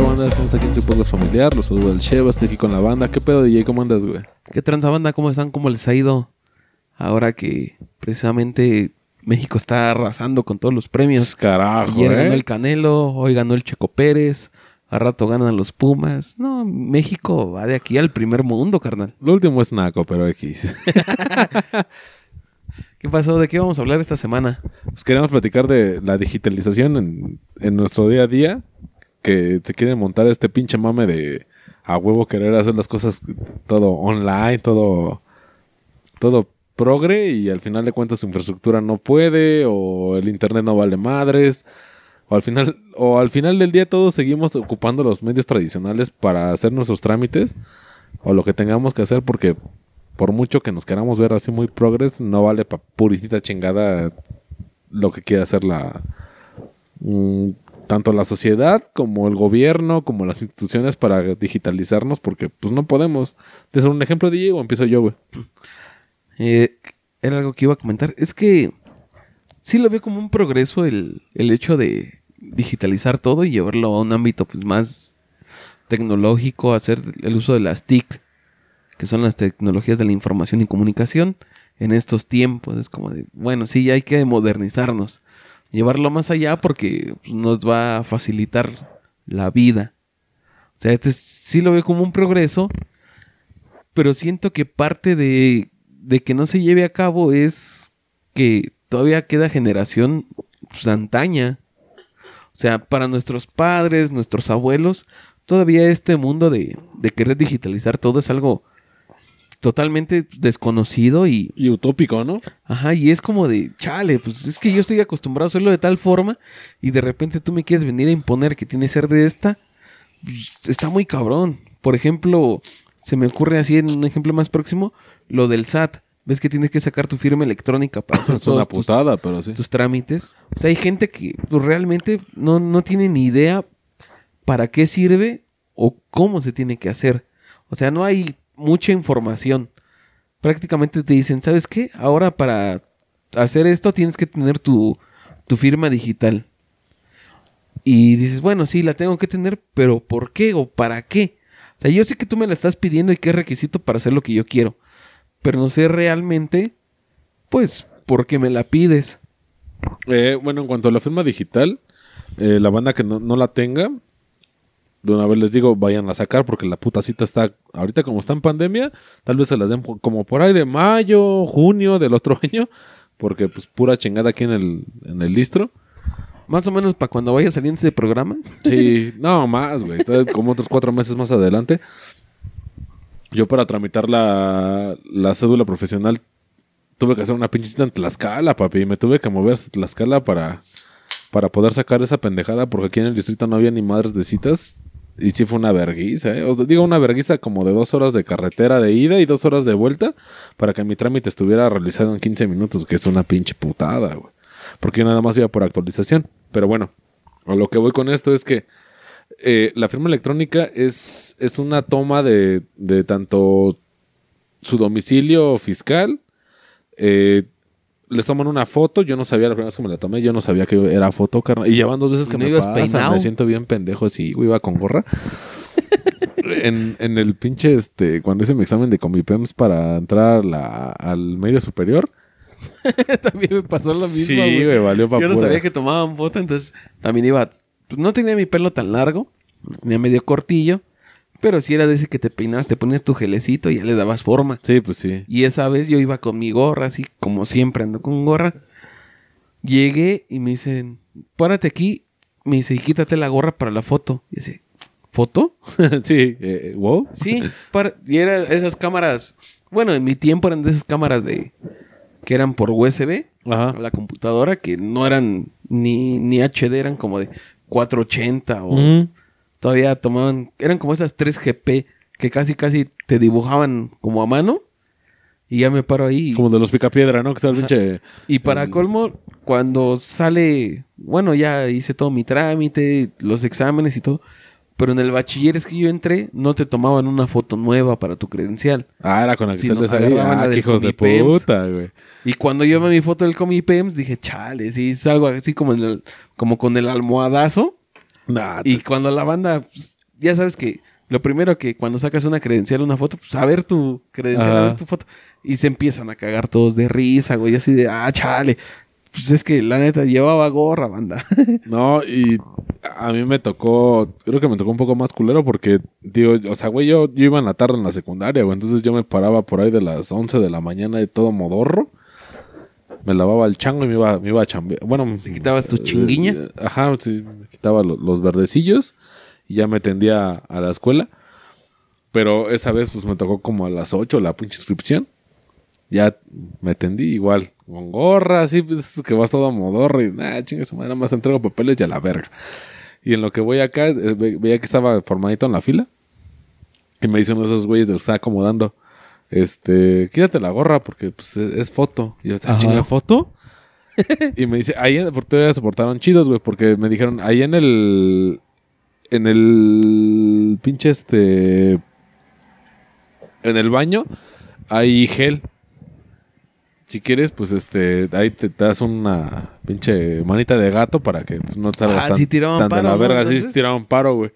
banda? Estamos aquí en su podcast familiar. Los saludo al Sheva, estoy aquí con la banda. ¿Qué pedo, DJ? ¿Cómo andas, güey? ¿Qué tranza banda? ¿Cómo están? ¿Cómo les ha ido? Ahora que precisamente México está arrasando con todos los premios. Carajo, Ayer ¿eh? ganó el Canelo, hoy ganó el Checo Pérez, a rato ganan los Pumas. No, México va de aquí al primer mundo, carnal. Lo último es Naco, pero X. ¿Qué pasó? ¿De qué vamos a hablar esta semana? Pues queremos platicar de la digitalización en, en nuestro día a día. Que se quiere montar este pinche mame de a huevo querer hacer las cosas todo online, todo, todo progre y al final de cuentas su infraestructura no puede o el internet no vale madres. Al final, o al final del día todos seguimos ocupando los medios tradicionales para hacer nuestros trámites o lo que tengamos que hacer porque por mucho que nos queramos ver así muy progres, no vale pa' puritita chingada lo que quiere hacer la mm, tanto la sociedad como el gobierno como las instituciones para digitalizarnos porque pues no podemos. ¿Te un ejemplo de o empiezo yo, güey? Eh, era algo que iba a comentar. Es que sí lo veo como un progreso el, el hecho de digitalizar todo y llevarlo a un ámbito pues más tecnológico, hacer el uso de las TIC, que son las tecnologías de la información y comunicación en estos tiempos. Es como de, bueno, sí, hay que modernizarnos, llevarlo más allá porque pues, nos va a facilitar la vida. O sea, este sí lo veo como un progreso, pero siento que parte de, de que no se lleve a cabo es que todavía queda generación pues, antaña. O sea, para nuestros padres, nuestros abuelos, todavía este mundo de, de querer digitalizar todo es algo totalmente desconocido y, Y utópico, ¿no? Ajá, y es como de, chale, pues es que yo estoy acostumbrado a hacerlo de tal forma y de repente tú me quieres venir a imponer que tiene que ser de esta, pues, está muy cabrón. Por ejemplo, se me ocurre así en un ejemplo más próximo, lo del SAT. ¿Ves que tienes que sacar tu firma electrónica para hacer Es una todos tus- putada, pero sí. tus trámites? O sea, hay gente que pues, realmente no, no tiene ni idea para qué sirve o cómo se tiene que hacer. O sea, no hay mucha información. Prácticamente te dicen, ¿sabes qué? Ahora para hacer esto tienes que tener tu, tu firma digital. Y dices, bueno, sí, la tengo que tener, pero ¿por qué o para qué? O sea, yo sé que tú me la estás pidiendo y qué requisito para hacer lo que yo quiero. Pero no sé realmente, pues, por qué me la pides. Eh, bueno, en cuanto a la firma digital, eh, la banda que no, no la tenga, de una vez les digo, vayan a sacar porque la puta cita está, ahorita como está en pandemia, tal vez se las den como por ahí de mayo, junio del otro año, porque pues pura chingada aquí en el, en el listro. Más o menos para cuando vaya saliendo ese programa. Sí, no más, güey, como otros cuatro meses más adelante. Yo para tramitar la, la cédula profesional tuve que hacer una pinche en Tlaxcala, papi, y me tuve que mover hasta Tlaxcala para, para poder sacar esa pendejada, porque aquí en el distrito no había ni madres de citas. Y sí fue una verguiza, ¿eh? O sea, digo una verguiza como de dos horas de carretera de ida y dos horas de vuelta para que mi trámite estuviera realizado en 15 minutos, que es una pinche putada, güey. Porque yo nada más iba por actualización. Pero bueno, a lo que voy con esto es que eh, la firma electrónica es, es una toma de, de tanto su domicilio fiscal, eh, les toman una foto, yo no sabía la primera vez que me la tomé, yo no sabía que era foto, carnal. Y llevan dos veces que ¿No me ibas pasa, peinado? me siento bien pendejo así, güey, iba con gorra. en, en el pinche, este, cuando hice mi examen de Comipems para entrar la- al medio superior. también me pasó lo mismo. sí, güey, valió para Yo no sabía que tomaban foto, entonces también iba. Pues no tenía mi pelo tan largo, tenía medio cortillo, pero sí era de ese que te peinabas, te ponías tu gelecito y ya le dabas forma. Sí, pues sí. Y esa vez yo iba con mi gorra, así como siempre ando con gorra. Llegué y me dicen, párate aquí. Me dice, y quítate la gorra para la foto. Y dice, ¿foto? sí, eh, wow. Sí, para- y eran esas cámaras. Bueno, en mi tiempo eran de esas cámaras de que eran por USB Ajá. la computadora, que no eran ni, ni HD, eran como de 480 o todavía tomaban, eran como esas 3GP que casi casi te dibujaban como a mano y ya me paro ahí. Como de los picapiedra, ¿no? Que está el pinche. Y para el- colmo, cuando sale, bueno, ya hice todo mi trámite, los exámenes y todo, Pero en el bachiller es que yo entré, no te tomaban una foto nueva para tu credencial. Ah, era con la que agarraban la Ah, hijos de puta, güey. Y cuando yo vi mi foto del Comipems, dije, chale, sí, es algo así como, en el, como con el almohadazo. Nah, Y cuando la banda, pues, ya sabes que lo primero que cuando sacas una credencial, una foto, pues a ver tu credencial, a ver tu foto. Y se empiezan a cagar todos de risa, güey, así de, ah, chale. Pues es que la neta llevaba gorra, banda. No, y a mí me tocó, creo que me tocó un poco más culero porque, digo, o sea, güey, yo, yo iba en la tarde en la secundaria, güey, entonces yo me paraba por ahí de las 11 de la mañana de todo modorro. Me lavaba el chango y me iba, me iba a chambear. Bueno, ¿me quitabas tus chinguiñas? Ajá, sí, me quitaba lo- los verdecillos y ya me tendía a la escuela. Pero esa vez, pues me tocó como a las 8 la pinche inscripción. Ya me tendí igual, con gorra, así, pues, que vas todo modorro y nada, chingue su madre, nada más entrego papeles y a la verga. Y en lo que voy acá, eh, ve- veía que estaba formadito en la fila. Y me dice uno de esos güeyes del que está acomodando. Este, quítate la gorra porque pues, es, es foto. Y yo, ¿está Ajá. chinga foto? y me dice, ahí, porque todavía se portaron chidos, güey, porque me dijeron, ahí en el, en el pinche este, en el baño hay gel. Si quieres, pues este, ahí te das una pinche manita de gato para que pues, no salgas Ah, tan, sí tiraban tan de paro, la ¿no? verga. Sí, paro, güey.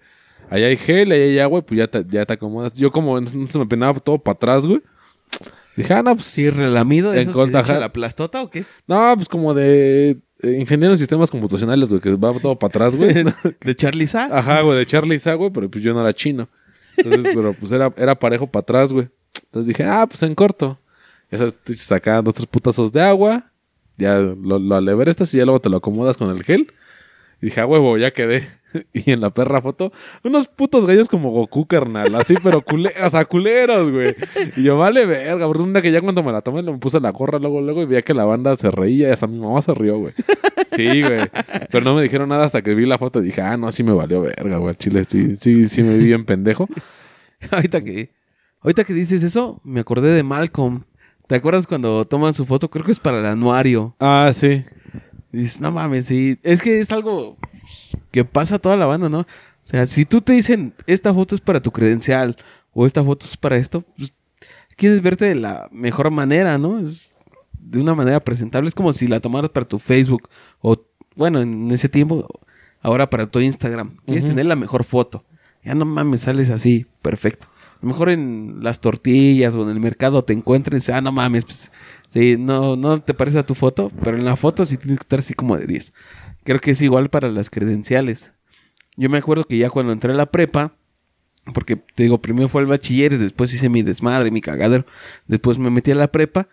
Ahí hay gel, ahí hay agua, y pues ya te, ya te acomodas. Yo como entonces me peinaba todo para atrás, güey. Dije, ah, no, pues... Sí, relamido de En se contra- echa la plastota o qué? No, pues como de eh, ingeniero en sistemas computacionales, güey, que va todo para atrás, güey. De Charlie Sa. Ajá, güey, de Charlie Sa, güey, pero pues yo no era chino. Entonces, pero pues era, era parejo para atrás, güey. Entonces dije, ah, pues en corto. Ya sabes, te sacan dos, tres putazos de agua. Ya lo, lo alebrestas y ya luego te lo acomodas con el gel. Y dije, ah, huevo, ya quedé. Y en la perra foto, unos putos gallos como Goku, carnal. Así, pero cule o sea, culeros, güey. Y yo, vale, verga. Por una que ya cuando me la tomé, me puse la gorra luego, luego, y veía que la banda se reía. Y hasta mi mamá se rió, güey. Sí, güey. Pero no me dijeron nada hasta que vi la foto y dije, ah, no, sí me valió verga, güey. Chile, sí, sí, sí me vi bien pendejo. ahorita que ahorita que dices eso, me acordé de Malcolm. ¿Te acuerdas cuando toman su foto? Creo que es para el anuario. Ah, sí. Y dices, no mames, sí. Es que es algo que pasa a toda la banda, ¿no? O sea, si tú te dicen, esta foto es para tu credencial o esta foto es para esto, pues quieres verte de la mejor manera, ¿no? Es de una manera presentable. Es como si la tomaras para tu Facebook o, bueno, en ese tiempo, ahora para tu Instagram. Quieres tener la mejor foto. Ya no mames, sales así, perfecto. A lo mejor en las tortillas o en el mercado te encuentres, ah, no mames, pues, sí, no, no te parece a tu foto, pero en la foto sí tienes que estar así como de 10. Creo que es igual para las credenciales. Yo me acuerdo que ya cuando entré a la prepa, porque te digo, primero fue el bachiller, después hice mi desmadre, mi cagadero, después me metí a la prepa.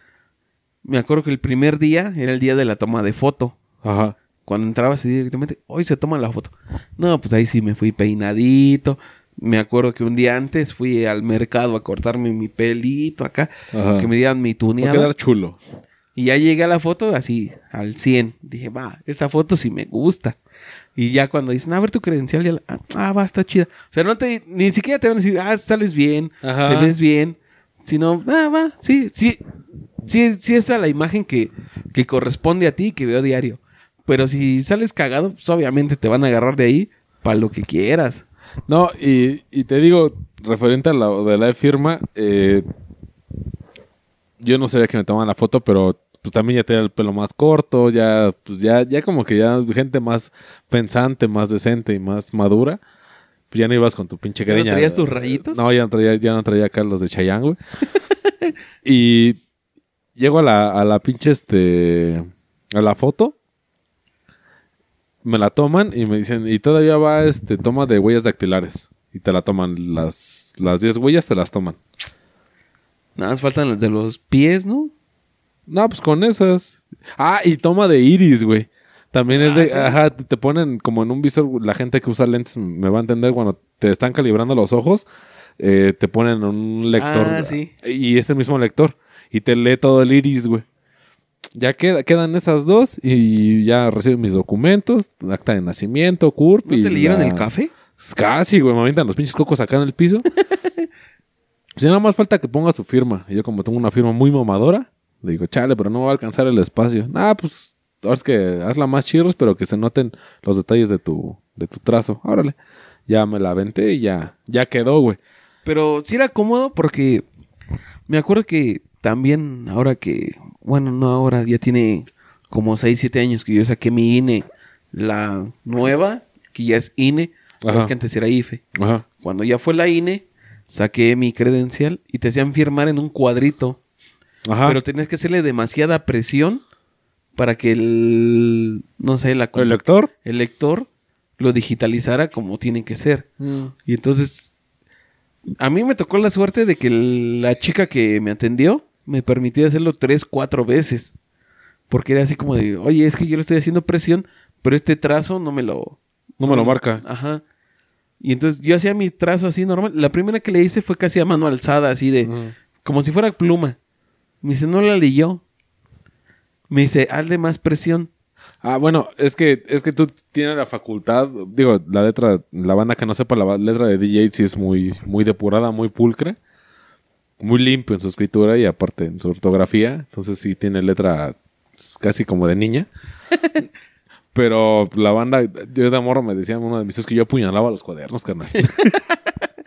Me acuerdo que el primer día era el día de la toma de foto. Ajá. Cuando entrabas así directamente, hoy se toma la foto. No, pues ahí sí me fui peinadito. Me acuerdo que un día antes fui al mercado a cortarme mi pelito acá, Ajá. que me dieran mi Va a tuneada. quedar chulo. Y ya llegué a la foto así, al 100. Dije, va, esta foto sí me gusta. Y ya cuando dicen, a ver tu credencial, ya la- ah, va, está chida. O sea, no te, ni siquiera te van a decir, ah, sales bien, Ajá. te ves bien. Sino, ah, va, sí, sí, sí, sí, esa es la imagen que, que corresponde a ti, que veo diario. Pero si sales cagado, pues obviamente te van a agarrar de ahí para lo que quieras. No, y, y te digo, referente a la de la firma, eh, yo no sabía que me tomaban la foto, pero pues también ya tenía el pelo más corto, ya, pues ya, ya como que ya gente más pensante, más decente y más madura. Pues ya no ibas con tu pinche ¿Ya no greña. traías tus rayitos? No, ya no traía, ya no traía acá los de Chayanne, güey. y llego a la, a la pinche este. a la foto. Me la toman y me dicen, y todavía va este toma de huellas dactilares. Y te la toman, las, las 10 huellas te las toman. Nada más faltan los de los pies, ¿no? No, pues con esas. Ah, y toma de iris, güey. También es Ah, de, ¿sí? ajá, te te ponen como en un visor, la gente que usa lentes me va a entender cuando te están calibrando los ojos, eh, te ponen un lector. Ah, sí. Y ese mismo lector. Y te lee todo el iris, güey. Ya queda, quedan esas dos y ya recibo mis documentos, acta de nacimiento, CURP. ¿No y te leyeron el café? Pues Casi, güey, me los pinches cocos acá en el piso. pues ya nada más falta que ponga su firma. Y yo como tengo una firma muy mamadora, le digo, chale, pero no va a alcanzar el espacio. Nah, pues, ahora es que hazla más chirros, pero que se noten los detalles de tu, de tu trazo. Órale. ya me la aventé y ya, ya quedó, güey. Pero sí era cómodo porque me acuerdo que también ahora que, bueno, no ahora, ya tiene como 6, 7 años que yo saqué mi INE, la nueva, que ya es INE, Ajá. es que antes era IFE. Ajá. Cuando ya fue la INE, saqué mi credencial y te hacían firmar en un cuadrito. Ajá. Pero tenías que hacerle demasiada presión para que el, no sé, la ¿El lector? el lector lo digitalizara como tiene que ser. Y entonces, a mí me tocó la suerte de que el- la chica que me atendió me permitía hacerlo tres, cuatro veces. Porque era así como de, oye, es que yo le estoy haciendo presión, pero este trazo no me lo... No me lo marca. Ajá. Y entonces yo hacía mi trazo así normal. La primera que le hice fue casi a mano alzada, así de... Como si fuera pluma. Me dice, no la leyó. Me dice, hazle más presión. Ah, bueno, es que, es que tú tienes la facultad, digo, la letra, la banda que no sepa, la letra de DJ sí es muy, muy depurada, muy pulcra, muy limpio en su escritura y aparte en su ortografía, entonces sí tiene letra s- casi como de niña. Pero la banda, yo de morro me decían uno de mis hijos que yo apuñalaba los cuadernos, carnal.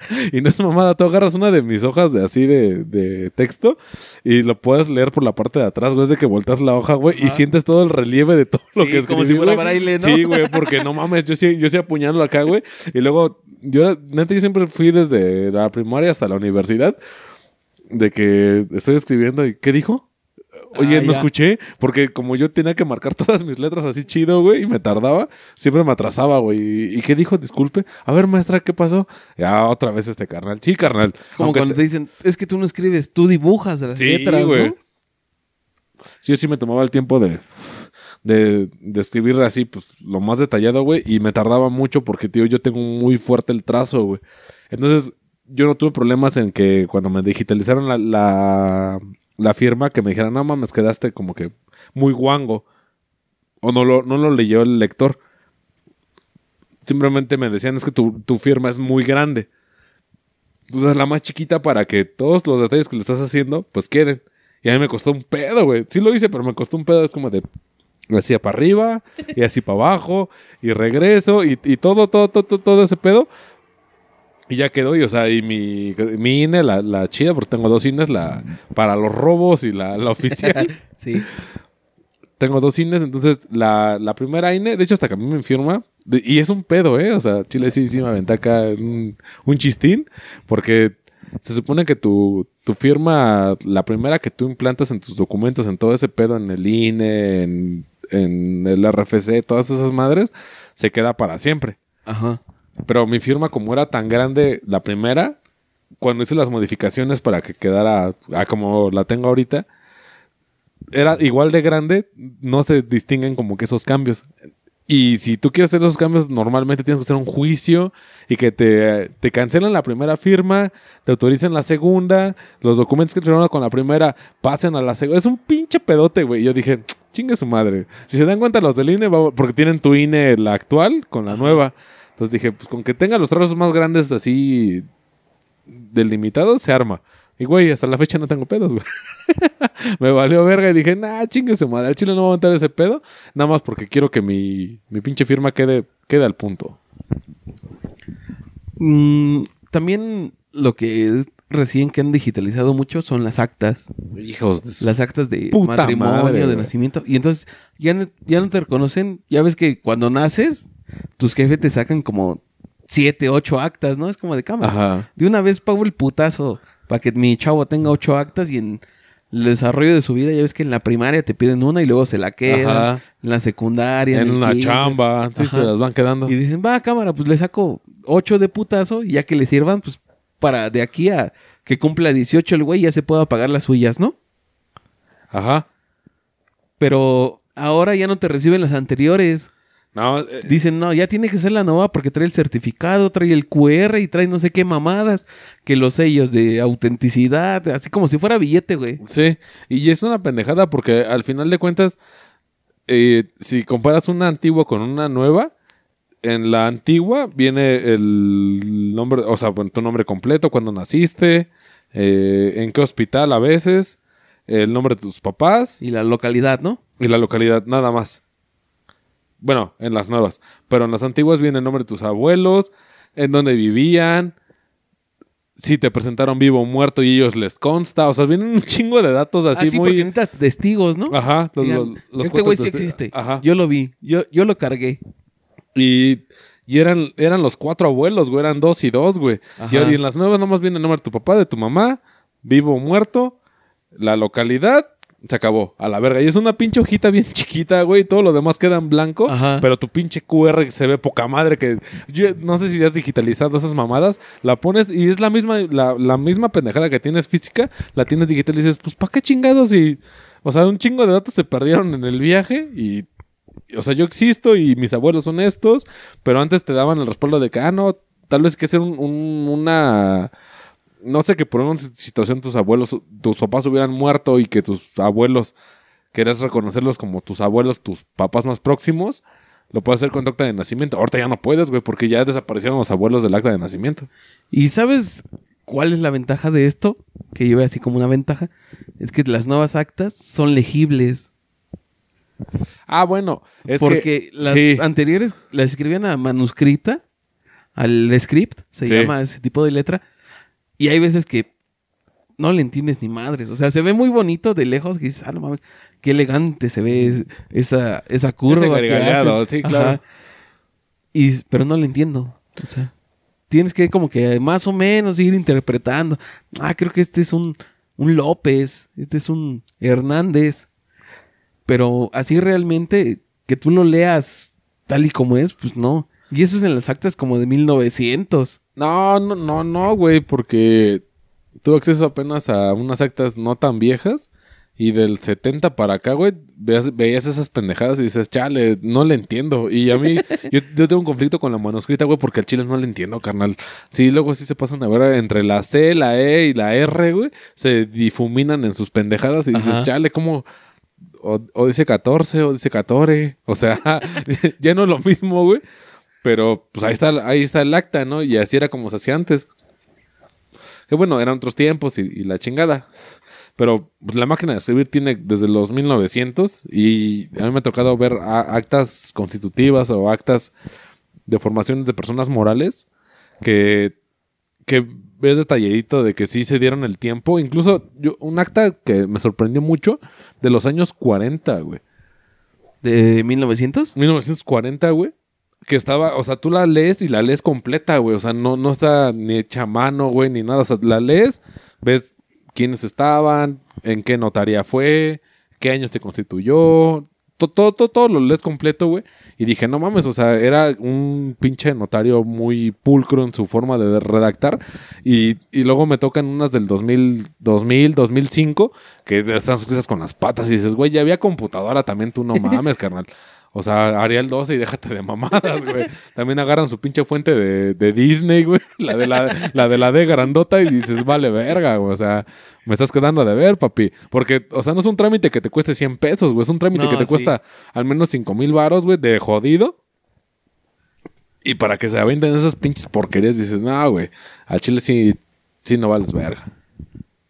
y no es mamada, tú agarras una de mis hojas de así de, de texto y lo puedes leer por la parte de atrás, güey, es de que volteas la hoja, güey, y sientes todo el relieve de todo lo que como escribí, si fuera braille, ¿no? Sí, güey, porque no mames, yo sí, yo sí apuñalo acá, güey. Y luego, yo, neta, yo siempre fui desde la primaria hasta la universidad de que estoy escribiendo y ¿qué dijo? Oye, Ah, no ya. escuché, porque como yo tenía que marcar todas mis letras así chido, güey, y me tardaba, siempre me atrasaba, güey. ¿Y, qué dijo? Disculpe. A ver, maestra, ¿qué pasó? Ya, otra vez este carnal. Sí, carnal. Como cuando te- te dicen, es que tú no escribes, tú dibujas las Sí, letras, güey. ¿no? Sí, yo sí me tomaba el tiempo de, de, de escribir así, pues, lo más detallado, güey. Y me tardaba mucho porque, tío, yo tengo muy fuerte el trazo, güey. Entonces, yo no tuve problemas en que cuando me digitalizaron la, la, la firma, que me dijeran, no mames, quedaste como que muy guango. O no lo, no lo leyó el lector. Simplemente me decían, es que tu, tu firma es muy grande. Entonces, la más chiquita para que todos los detalles que le estás haciendo, pues queden. Y a mí me costó un pedo, güey. Sí lo hice, pero me costó un pedo. Es como de así para arriba y así para abajo y regreso y, y todo, todo, todo, todo, todo ese pedo. Y ya quedó. Y, o sea, y mi, mi INE, la, la chida, porque tengo dos INES, la para los robos y la, la oficial. Sí. tengo dos INES, entonces la, la primera INE, de hecho hasta que a mí me firma, de- y es un pedo, ¿eh? O sea, Chile sí, sí me aventé acá un, un chistín, porque se supone que tu, tu firma, la primera que tú implantas en tus documentos, en todo ese pedo, en el INE, en, en el RFC, todas esas madres, se queda para siempre. Ajá. Pero mi firma, como era tan grande, la primera, cuando hice las modificaciones para que quedara a como la tengo ahorita, era igual de grande, no se distinguen como que esos cambios. Y si tú quieres hacer esos cambios, normalmente tienes que hacer un juicio y que te, te cancelen la primera firma, te autoricen la segunda, los documentos que firmaron con la primera pasen a la segunda. Es un pinche pedote, güey. Y Yo dije, chingue su madre. Si se dan cuenta los del INE, porque tienen tu INE la actual con la nueva. Entonces dije, pues con que tenga los trazos más grandes así delimitados, se arma. Y güey, hasta la fecha no tengo pedos, güey. me valió verga y dije, nah, chingue su madre, al chile no va a aguantar ese pedo. Nada más porque quiero que mi, mi pinche firma quede, quede al punto. Mm, también lo que es recién que han digitalizado mucho son las actas. Hijos de su... Las actas de matrimonio, madre, de nacimiento. Y entonces ya ya no te reconocen. Ya ves que cuando naces, tus jefes te sacan como siete, ocho actas, ¿no? Es como de cama. Ajá. De una vez pago el putazo para que mi chavo tenga ocho actas y en el desarrollo de su vida, ya ves que en la primaria te piden una y luego se la quedan. Ajá. En la secundaria. En una chamba, sí, Ajá. se las van quedando. Y dicen, va, cámara, pues le saco ocho de putazo y ya que le sirvan, pues para de aquí a que cumpla 18 el güey ya se pueda pagar las suyas, ¿no? Ajá. Pero ahora ya no te reciben las anteriores. No, eh, Dicen, no, ya tiene que ser la nueva porque trae el certificado, trae el QR y trae no sé qué mamadas, que los sellos de autenticidad, así como si fuera billete, güey. Sí, y es una pendejada porque al final de cuentas, eh, si comparas una antigua con una nueva, en la antigua viene el nombre, o sea, tu nombre completo, cuando naciste, eh, en qué hospital a veces, el nombre de tus papás Y la localidad, ¿no? y la localidad, nada más. Bueno, en las nuevas. Pero en las antiguas viene el nombre de tus abuelos, en dónde vivían, si te presentaron vivo o muerto y ellos les consta. O sea, vienen un chingo de datos así Así muy. porque necesitas testigos, ¿no? Ajá, los, Digan, los- los este güey sí testi- existe. Ajá. Yo lo vi. Yo, yo lo cargué. Y, y eran, eran los cuatro abuelos, güey. Eran dos y dos, güey. Ajá. y en las nuevas nomás viene el nombre de tu papá, de tu mamá, vivo o muerto, la localidad. Se acabó, a la verga. Y es una pinche hojita bien chiquita, güey. Todo lo demás queda en blanco. Ajá. Pero tu pinche QR se ve poca madre. Que yo no sé si ya has digitalizado esas mamadas. La pones y es la misma, la, la misma pendejada que tienes física. La tienes digital y dices, pues ¿para qué chingados? Y, o sea, un chingo de datos se perdieron en el viaje. Y o sea, yo existo y mis abuelos son estos, pero antes te daban el respaldo de que, ah, no, tal vez que un, un- una... No sé, que por una situación tus abuelos, tus papás hubieran muerto y que tus abuelos, querías reconocerlos como tus abuelos, tus papás más próximos, lo puedes hacer con tu acta de nacimiento. Ahorita ya no puedes, güey, porque ya desaparecieron los abuelos del acta de nacimiento. ¿Y sabes cuál es la ventaja de esto? Que yo veo así como una ventaja. Es que las nuevas actas son legibles. Ah, bueno, es porque que... las sí. anteriores las escribían a manuscrita, al script, se Sí. llama ese tipo de letra. Y hay veces que no le entiendes ni madres. O sea, se ve muy bonito de lejos que dices, ah, no mames, qué elegante se ve es- esa, esa curva. que gargaleado, hacen". sí, claro. Y, pero no le entiendo. O sea, tienes que como que más o menos ir interpretando. Ah, creo que este es un, un López, este es un Hernández. Pero así realmente, que tú lo leas tal y como es, pues no. Y eso es en las actas como de 1900. No, no, no, no, güey, porque tuve acceso apenas a unas actas no tan viejas y del 70 para acá, güey, veas- veías esas pendejadas y dices, chale, no le entiendo. Y a mí, yo, yo tengo un conflicto con la manuscrita, güey, porque al chile no le entiendo, carnal. Sí, luego sí se pasan a ver entre la C, la E y la R, güey, se difuminan en sus pendejadas y dices, Ajá. chale, ¿cómo? O, o dice 14, o dice 14. O sea, ya no es lo mismo, güey. Pero pues ahí está, ahí está el acta, ¿no? Y así era como se hacía antes. Que bueno, eran otros tiempos y, y la chingada. Pero pues, la máquina de escribir tiene desde los 1900 y a mí me ha tocado ver actas constitutivas o actas de formaciones de personas morales que, que ves detalladito de que sí se dieron el tiempo. Incluso yo, un acta que me sorprendió mucho de los años 40, güey. ¿De 1900? 1940, güey. Que estaba, o sea, tú la lees y la lees completa, güey. O sea, no, no está ni hecha mano, güey, ni nada. O sea, la lees, ves quiénes estaban, en qué notaría fue, qué año se constituyó. Todo, todo, todo, todo lo lees completo, güey. Y dije, no mames, o sea, era un pinche notario muy pulcro en su forma de redactar. Y, y luego me tocan unas del 2000, 2000, 2005, que están escritas con las patas y dices, güey, ya había computadora también, tú no mames, carnal. O sea, Arial 12 y déjate de mamadas, güey. También agarran su pinche fuente de, de Disney, güey. La de la, la de la D grandota y dices, vale verga, güey. O sea, me estás quedando de ver, papi. Porque, o sea, no es un trámite que te cueste 100 pesos, güey. Es un trámite No, que te sí. cuesta al menos 5 mil varos, güey, de jodido. Y para que se aventen esas pinches porquerías, dices, no, güey. Al chile sí, sí no vales verga.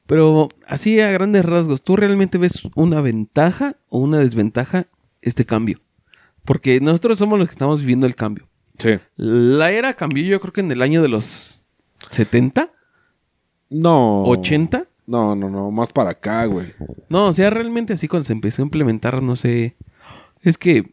Pero así a grandes rasgos, ¿tú realmente ves una ventaja o una desventaja este cambio? Porque nosotros somos los que estamos viviendo el cambio. Sí. La era cambió yo creo que en el año de los 70, No. 80. No, no, no. Más para acá, güey. No, o sea, realmente así cuando se empezó a implementar, no sé. Es que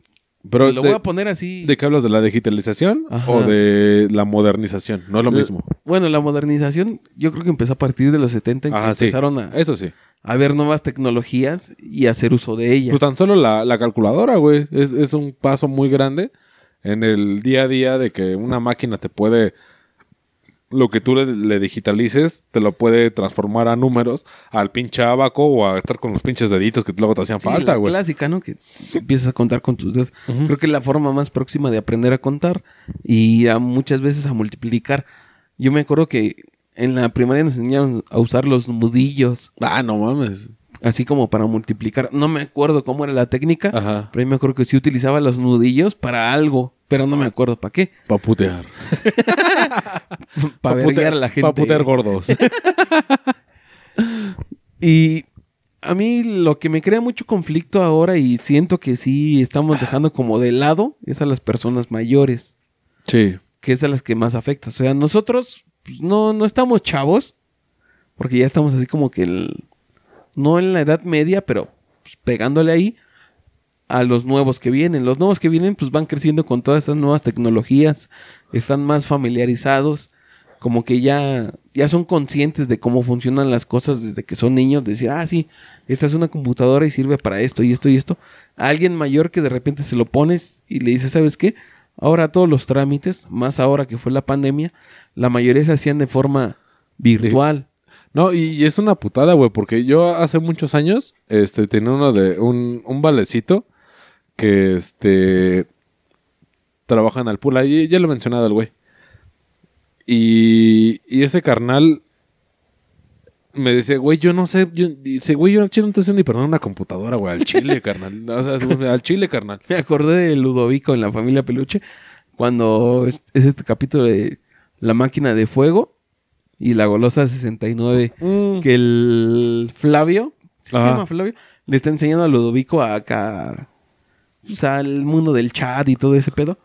Pero lo de- voy a poner así. ¿De qué hablas? ¿De la digitalización Ajá. o de la modernización? No es lo mismo. Bueno, la modernización yo creo que empezó a partir de los 70 en que sí. empezaron a, Eso sí. a ver nuevas tecnologías y hacer uso de ellas. Pues tan solo la, la calculadora, güey. Es, es un paso muy grande en el día a día de que una máquina te puede... Lo que tú le, le digitalices te lo puede transformar a números, al pinche abaco o a estar con los pinches deditos que luego te hacían Sí, falta, güey. clásica, ¿no? Que empiezas a contar con tus dedos. Creo que es la forma más próxima de aprender a contar y a muchas veces a multiplicar. Yo me acuerdo que en la primaria nos enseñaron a usar los nudillos, Ah, no mames. Así como para multiplicar. No me acuerdo cómo era la técnica, Ajá. pero yo me acuerdo que sí utilizaba los nudillos para algo, pero no me acuerdo para qué. Pa' putear. Para Pa' verguear a la gente. Pa' putear gordos. Y a mí lo que me crea mucho conflicto ahora y siento que sí estamos dejando como de lado es a las personas mayores. sí. que es a las que más afecta. O sea, nosotros pues, no, no estamos chavos, porque ya estamos así como que el, no en la edad media, pero pues, pegándole ahí a los nuevos que vienen. Los nuevos que vienen pues van creciendo con todas estas nuevas tecnologías, están más familiarizados, como que ya, ya son conscientes de cómo funcionan las cosas desde que son niños, decir, ah, sí, esta es una computadora y sirve para esto y esto y esto. A alguien mayor que de repente se lo pones y le dices, ¿sabes qué? Ahora todos los trámites, más ahora que fue la pandemia, la mayoría se hacían de forma virtual. No, y, es una putada, güey, porque yo hace muchos años, este, tenía uno de, un, un valecito que, este, trabaja en Alpula, y ya lo he mencionado el güey. Y, y ese carnal me dice, güey, yo no sé, yo, dice, güey, yo al chile no te sé ni perdonar una computadora, güey, al chile, carnal. O sea, al chile, carnal. Me acordé de Ludovico en la familia Peluche, cuando es, es este capítulo de La máquina de fuego y la golosa 69, Mm. que el Flavio, ¿sí se llama Flavio? Le está enseñando a Ludovico a acá, o sea, el mundo del chat y todo ese pedo.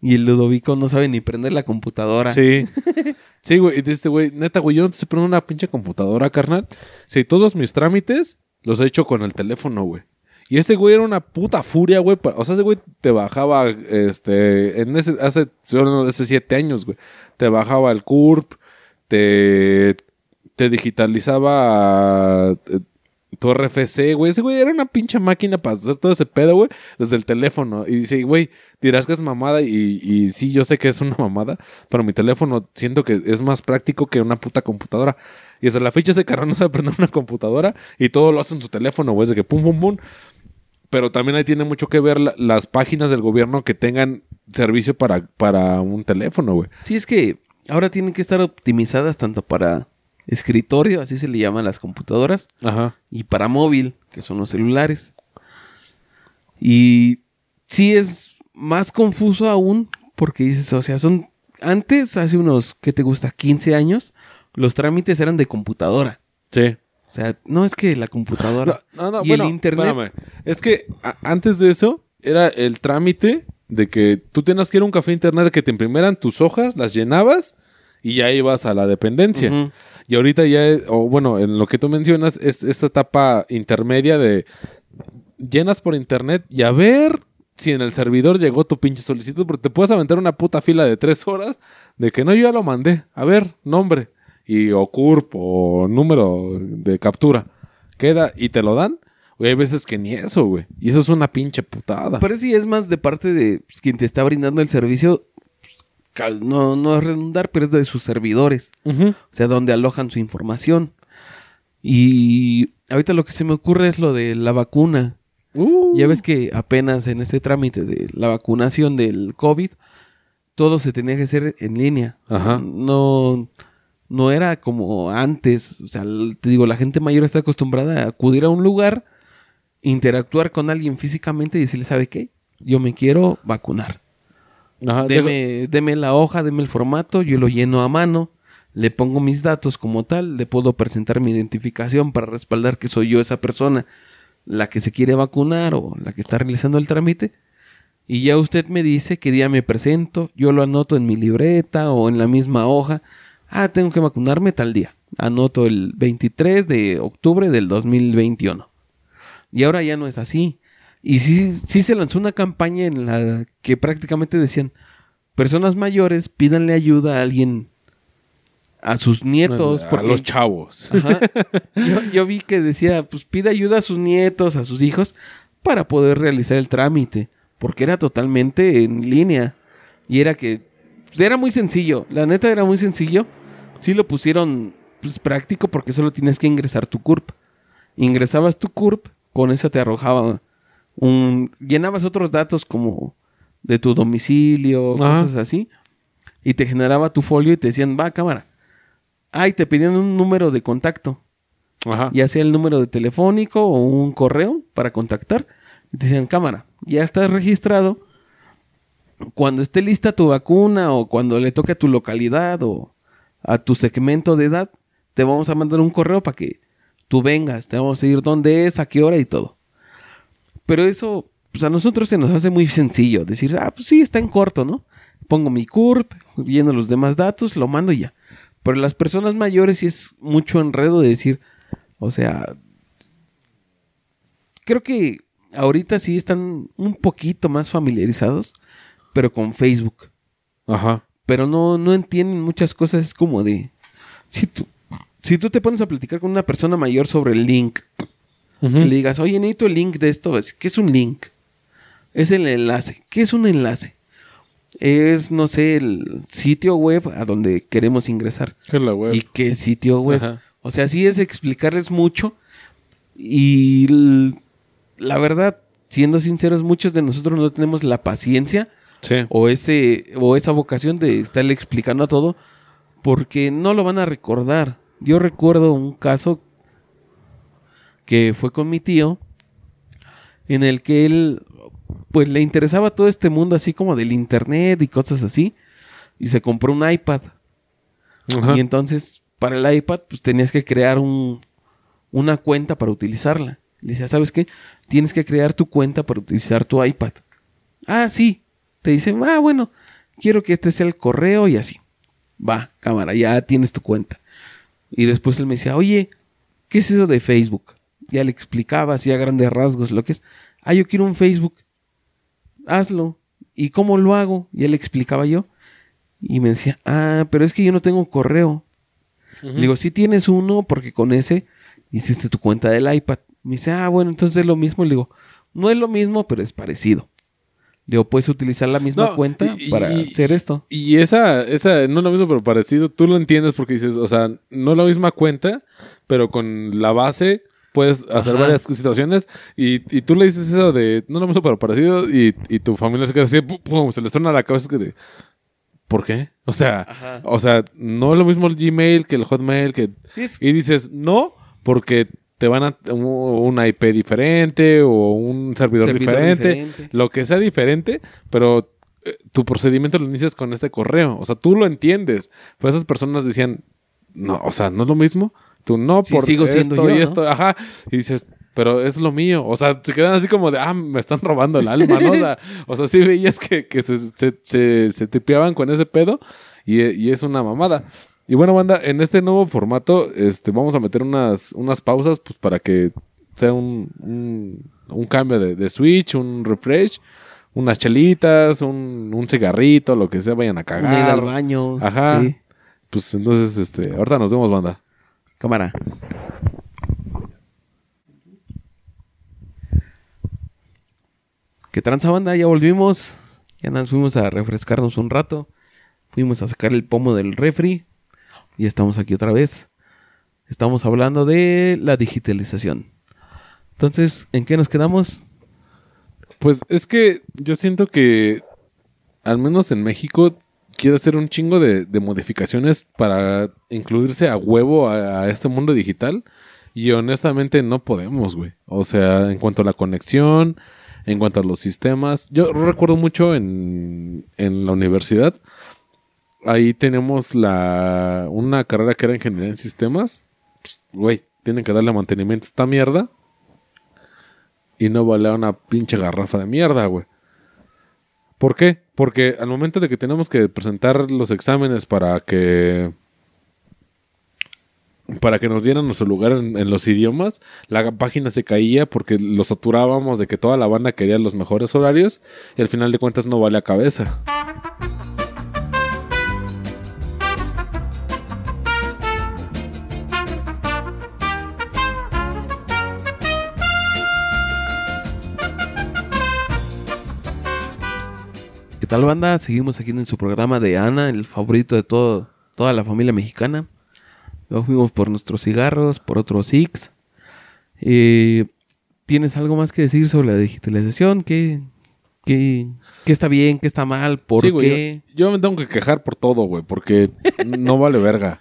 Y el Ludovico no sabe ni prender la computadora. Sí. Sí, güey. Y dice, este güey, neta, güey, yo te sé prender una pinche computadora, carnal. Sí, todos mis trámites los he hecho con el teléfono, güey. Y ese güey era una puta furia, güey. O sea, ese güey te bajaba, este, en ese, hace, de hace siete años, güey. Te bajaba el CURP, te, digitalizaba eh, tu RFC, güey. Ese güey era una pinche máquina para hacer todo ese pedo, güey, desde el teléfono. Y dice, güey, dirás que es mamada y, y sí, yo sé que es una mamada, pero mi teléfono siento que es más práctico que una puta computadora. Y desde la fecha ese carnal no sabe prender una computadora y todo lo hace en su teléfono, güey, es de que pum, pum, pum. Pero también ahí tiene mucho que ver la- las páginas del gobierno que tengan servicio para, para un teléfono, güey. Sí, es que ahora tienen que estar optimizadas tanto para escritorio, así se le llaman las computadoras, Ajá. y para móvil, que son los celulares. Y sí es más confuso aún, porque dices, o sea, son antes, hace unos, ¿qué te gusta? 15 años, los trámites eran de computadora. Sí. O sea, no es que la computadora No, no, no, y bueno, el internet. espérame. Es que a- antes de eso era el trámite de que tú tenías que ir a un café internet que te imprimieran tus hojas, las llenabas y ya ibas a la dependencia. Y ahorita ya, o bueno, en lo que tú mencionas, es esta etapa intermedia de llenas por internet y a ver si en el servidor llegó tu pinche solicitud, porque te puedes aventar una puta fila de tres horas de que no, yo ya lo mandé. A ver, nombre y o CURP o número de captura. Queda y te lo dan. Güey, hay veces que ni eso, güey. Y eso es una pinche putada. Pero sí es más de parte de pues, quien te está brindando el servicio. pues, No, no es redundar, pero es de sus servidores. Ujú. O sea, donde alojan su información. Y ahorita lo que se me ocurre es lo de la vacuna. Uh. Ya ves que apenas en este trámite de la vacunación del COVID, todo se tenía que hacer en línea. O sea, Ajá. No, no era como antes. O sea, te digo, la gente mayor está acostumbrada a acudir a un lugar, interactuar con alguien físicamente y decirle, ¿sabe qué? Yo me quiero vacunar. Ajá, Deme, deme la hoja, deme el formato, yo lo lleno a mano, le pongo mis datos como tal, le puedo presentar mi identificación para respaldar que soy yo esa persona, la que se quiere vacunar o la que está realizando el trámite. Y ya usted me dice qué día me presento, yo lo anoto en mi libreta o en la misma hoja. Ah, tengo que vacunarme tal día. Anoto el 23 de octubre del 2021. Y ahora ya no es así. Y sí, sí se lanzó una campaña en la que prácticamente decían, personas mayores, pídanle ayuda a alguien, a sus nietos. a porque- los chavos. Ajá. Yo, yo vi que decía, pues pide ayuda a sus nietos, a sus hijos, para poder realizar el trámite, porque era totalmente en línea. Y era que, pues, era muy sencillo, la neta era muy sencillo. Sí lo pusieron pues, práctico porque solo tienes que ingresar tu CURP. Ingresabas tu CURP, con eso te arrojaba un... Llenabas otros datos como de tu domicilio, Ajá. cosas así. Y te generaba tu folio y te decían, va, cámara. Ah, y te pedían un número de contacto, Ajá. ya sea el número de telefónico o un correo para contactar. Y te decían, cámara, ya estás registrado. Cuando esté lista tu vacuna o cuando le toque a tu localidad o a tu segmento de edad, te vamos a mandar un correo para que tú vengas, te vamos a decir dónde es, a qué hora y todo. Pero eso, pues a nosotros se nos hace muy sencillo decir, ah, pues sí, está en corto, ¿no? pongo mi CURP, lleno los demás datos, lo mando y ya. Pero las personas mayores sí es mucho enredo de decir, o sea, creo que ahorita sí están un poquito más familiarizados, pero con Facebook. Ajá. Pero no, no entienden muchas cosas, es como de, si tú, si tú te pones a platicar con una persona mayor sobre el link, que le digas, oye, necesito el link de esto. Es, ¿Qué es un link? Es el enlace. ¿Qué es un enlace? Es, no sé, el sitio web a donde queremos ingresar. ¿Qué es la web? ¿Y qué sitio web? Ajá. O sea, sí es explicarles mucho. Y la verdad, siendo sinceros, muchos de nosotros no tenemos la paciencia Sí. o ese o esa vocación de estarle explicando a todo porque no lo van a recordar. Yo recuerdo un caso que fue con mi tío en el que él pues le interesaba todo este mundo así como del internet y cosas así y se compró un iPad Ajá. y entonces para el iPad pues tenías que crear un, una cuenta para utilizarla. Le decía, ¿sabes qué? Tienes que crear tu cuenta para utilizar tu iPad. Ah, sí. Te dicen, ah, bueno, quiero que este sea el correo y así. Va, cámara, ya tienes tu cuenta. Y después él me decía, oye, ¿qué es eso de Facebook? Ya le explicaba así a grandes rasgos lo que es. Ah, yo quiero un Facebook. Hazlo. ¿Y cómo lo hago? Ya le explicaba yo. Y me decía, ah, pero es que yo no tengo correo. Le digo, sí tienes uno porque con ese hiciste tu cuenta del iPad. Me dice, ah, bueno, entonces es lo mismo. Le digo, no es lo mismo, pero es parecido. Digo, puedes utilizar la misma No, cuenta y- para y- hacer esto. Y esa, esa, no es lo mismo, pero parecido, tú lo entiendes porque dices, o sea, no es la misma cuenta, pero con la base puedes hacer Ajá. varias situaciones y, y tú le dices eso de, no es lo mismo, pero parecido, y, y tu familia se queda así, pum, pum, se les torna la cabeza es que de, ¿por qué? O sea, Ajá. o sea, no es lo mismo el Gmail que el Hotmail, que... Sí, es- Y dices, no, porque te van a un- IP diferente o un servidor, Servidor diferente, diferente. lo que sea diferente, pero eh, tu procedimiento lo inicias con este correo. O sea, tú lo entiendes. Pero esas personas decían, no, o sea, no es lo mismo. Tú no, Sí, por sigo siendo esto yo, y ¿no? esto, ajá. Y dices, pero es lo mío. O sea, se quedan así como de, ah, me están robando el alma, ¿no? O sea, o sea sí veías que, que se, se, se, se tipeaban con ese pedo y, y es una mamada. Y bueno, banda, en este nuevo formato, este, vamos a meter unas, unas pausas, pues, para que sea un, un, un cambio de, de switch, un refresh, unas chelitas, un, un cigarrito, lo que sea, vayan a una ida al cagar. baño. Ajá. sí. Pues entonces, este, ahorita nos vemos, banda. Cámara. ¿Qué tranza banda? Ya volvimos. Ya nos fuimos a refrescarnos un rato. Fuimos a sacar el pomo del refri. Y estamos aquí otra vez. Estamos hablando de la digitalización. Entonces, ¿en qué nos quedamos? Pues es que yo siento que, al menos en México, quiere hacer un chingo de, modificaciones para incluirse a huevo a, a este mundo digital. Y honestamente no podemos, güey. O sea, en cuanto a la conexión, en cuanto a los sistemas. Yo recuerdo mucho en, en la universidad. Ahí tenemos la una carrera que era ingeniería en sistemas. Güey, tienen que darle mantenimiento a esta mierda. Y no vale una pinche garrafa de mierda, güey. ¿Por qué? Porque al momento de que tenemos que presentar los exámenes para que para que nos dieran nuestro lugar en, en los idiomas, la página se caía porque lo saturábamos de que toda la banda quería los mejores horarios y al final de cuentas no vale a cabeza. Tal banda? Seguimos aquí en su programa de Ana, el favorito de todo, toda la familia mexicana. Luego fuimos por nuestros cigarros, por otros Six. Eh, ¿Tienes algo más que decir sobre la digitalización? ¿Qué, qué, qué está bien? ¿Qué está mal? ¿Por Sí, güey, qué? Yo, yo me tengo que quejar por todo, güey, porque no vale verga.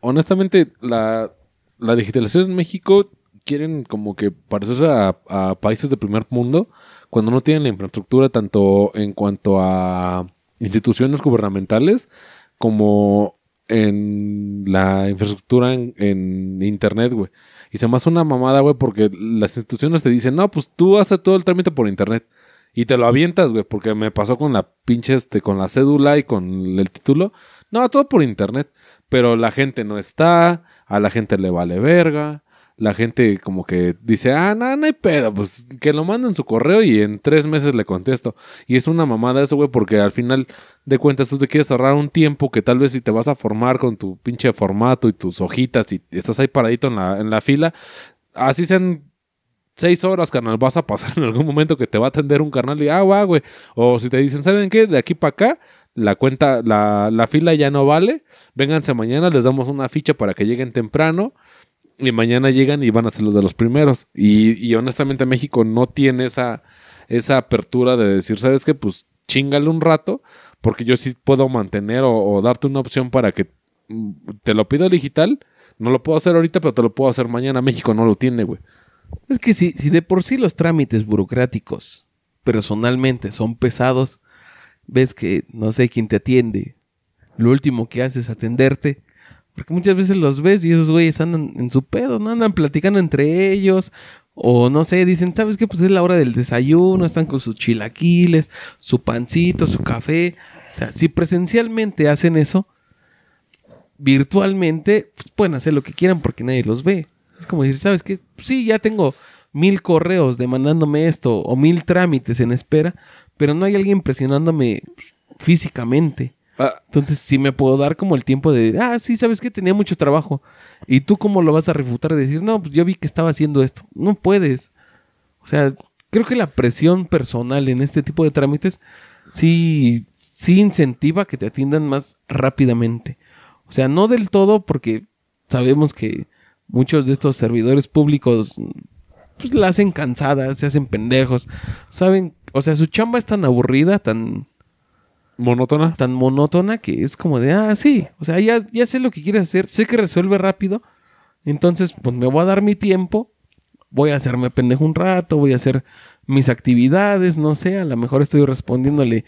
Honestamente, la, la digitalización en México quieren como que parecerse a, a países de primer mundo cuando no tienen la infraestructura tanto en cuanto a instituciones gubernamentales como en la infraestructura en, internet, güey. Y se me hace una mamada, güey, porque las instituciones te dicen, no, pues tú haces todo el trámite por internet. Y te lo avientas, güey, porque me pasó con la pinche, este, con la cédula y con el título. No, todo por internet. Pero la gente no está, a la gente le vale verga. La gente como que dice, ah, no, no hay pedo, pues que lo manden su correo y en tres meses le contesto. Y es una mamada eso, güey, porque al final de cuentas tú te quieres ahorrar un tiempo que tal vez si te vas a formar con tu pinche formato y tus hojitas y estás ahí paradito en la, en la fila, así sean seis horas, carnal, vas a pasar en algún momento que te va a atender un carnal y, ah, va, güey. O si te dicen, ¿saben qué? De aquí para acá, la cuenta, la, la fila ya no vale. Vénganse mañana, les damos una ficha para que lleguen temprano. Y mañana llegan y van a ser los de los primeros. Y, honestamente México no tiene esa, esa apertura de decir, ¿sabes qué? Pues chingale un rato, porque yo sí puedo mantener o, o darte una opción para que mm, te lo pido digital. No lo puedo hacer ahorita, pero te lo puedo hacer mañana. México no lo tiene, güey. Es que si, si de por sí los trámites burocráticos personalmente son pesados, ves que no sé quién te atiende. Lo último que hace es atenderte. Porque muchas veces los ves y esos güeyes andan en su pedo, no andan platicando entre ellos. O no sé, dicen, ¿sabes qué? Pues es la hora del desayuno, están con sus chilaquiles, su pancito, su café. O sea, si presencialmente hacen eso, virtualmente pues pueden hacer lo que quieran porque nadie los ve. Es como decir, ¿sabes qué? Sí, ya tengo mil correos demandándome esto o mil trámites en espera, pero no hay alguien presionándome físicamente. Ah, Entonces sí me puedo dar como el tiempo de, ah, sí, sabes que tenía mucho trabajo. ¿Y tú cómo lo vas a refutar? De decir, no, pues yo vi que estaba haciendo esto. No puedes. O sea, creo que la presión personal en este tipo de trámites sí, sí incentiva que te atiendan más rápidamente. O sea, no del todo porque sabemos que muchos de estos servidores públicos pues la hacen cansada, se hacen pendejos. Saben, o sea, su chamba es tan aburrida, tan monótona. tan monótona que es como de, ah, sí, o sea, ya, ya sé lo que quieres hacer, sé que resuelve rápido, entonces pues me voy a dar mi tiempo, voy a hacerme pendejo un rato, voy a hacer mis actividades, no sé, a lo mejor estoy respondiéndole,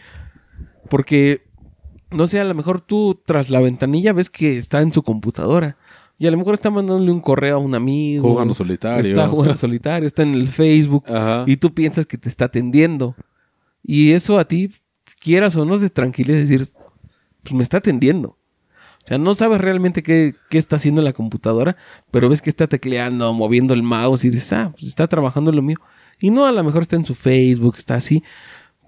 porque, no sé, a lo mejor tú tras la ventanilla ves que está en su computadora. Y a lo mejor está mandándole un correo a un amigo. Jugando solitario. Está jugando solitario, está en el Facebook. Ajá. Y tú piensas que te está atendiendo. Y eso a ti, quieras o no, te tranquiliza decir, pues me está atendiendo. O sea, no sabes realmente qué, qué está haciendo en la computadora, pero ves que está tecleando, moviendo el mouse y dices, ah, pues está trabajando lo mío. Y no, a lo mejor está en su Facebook, está así.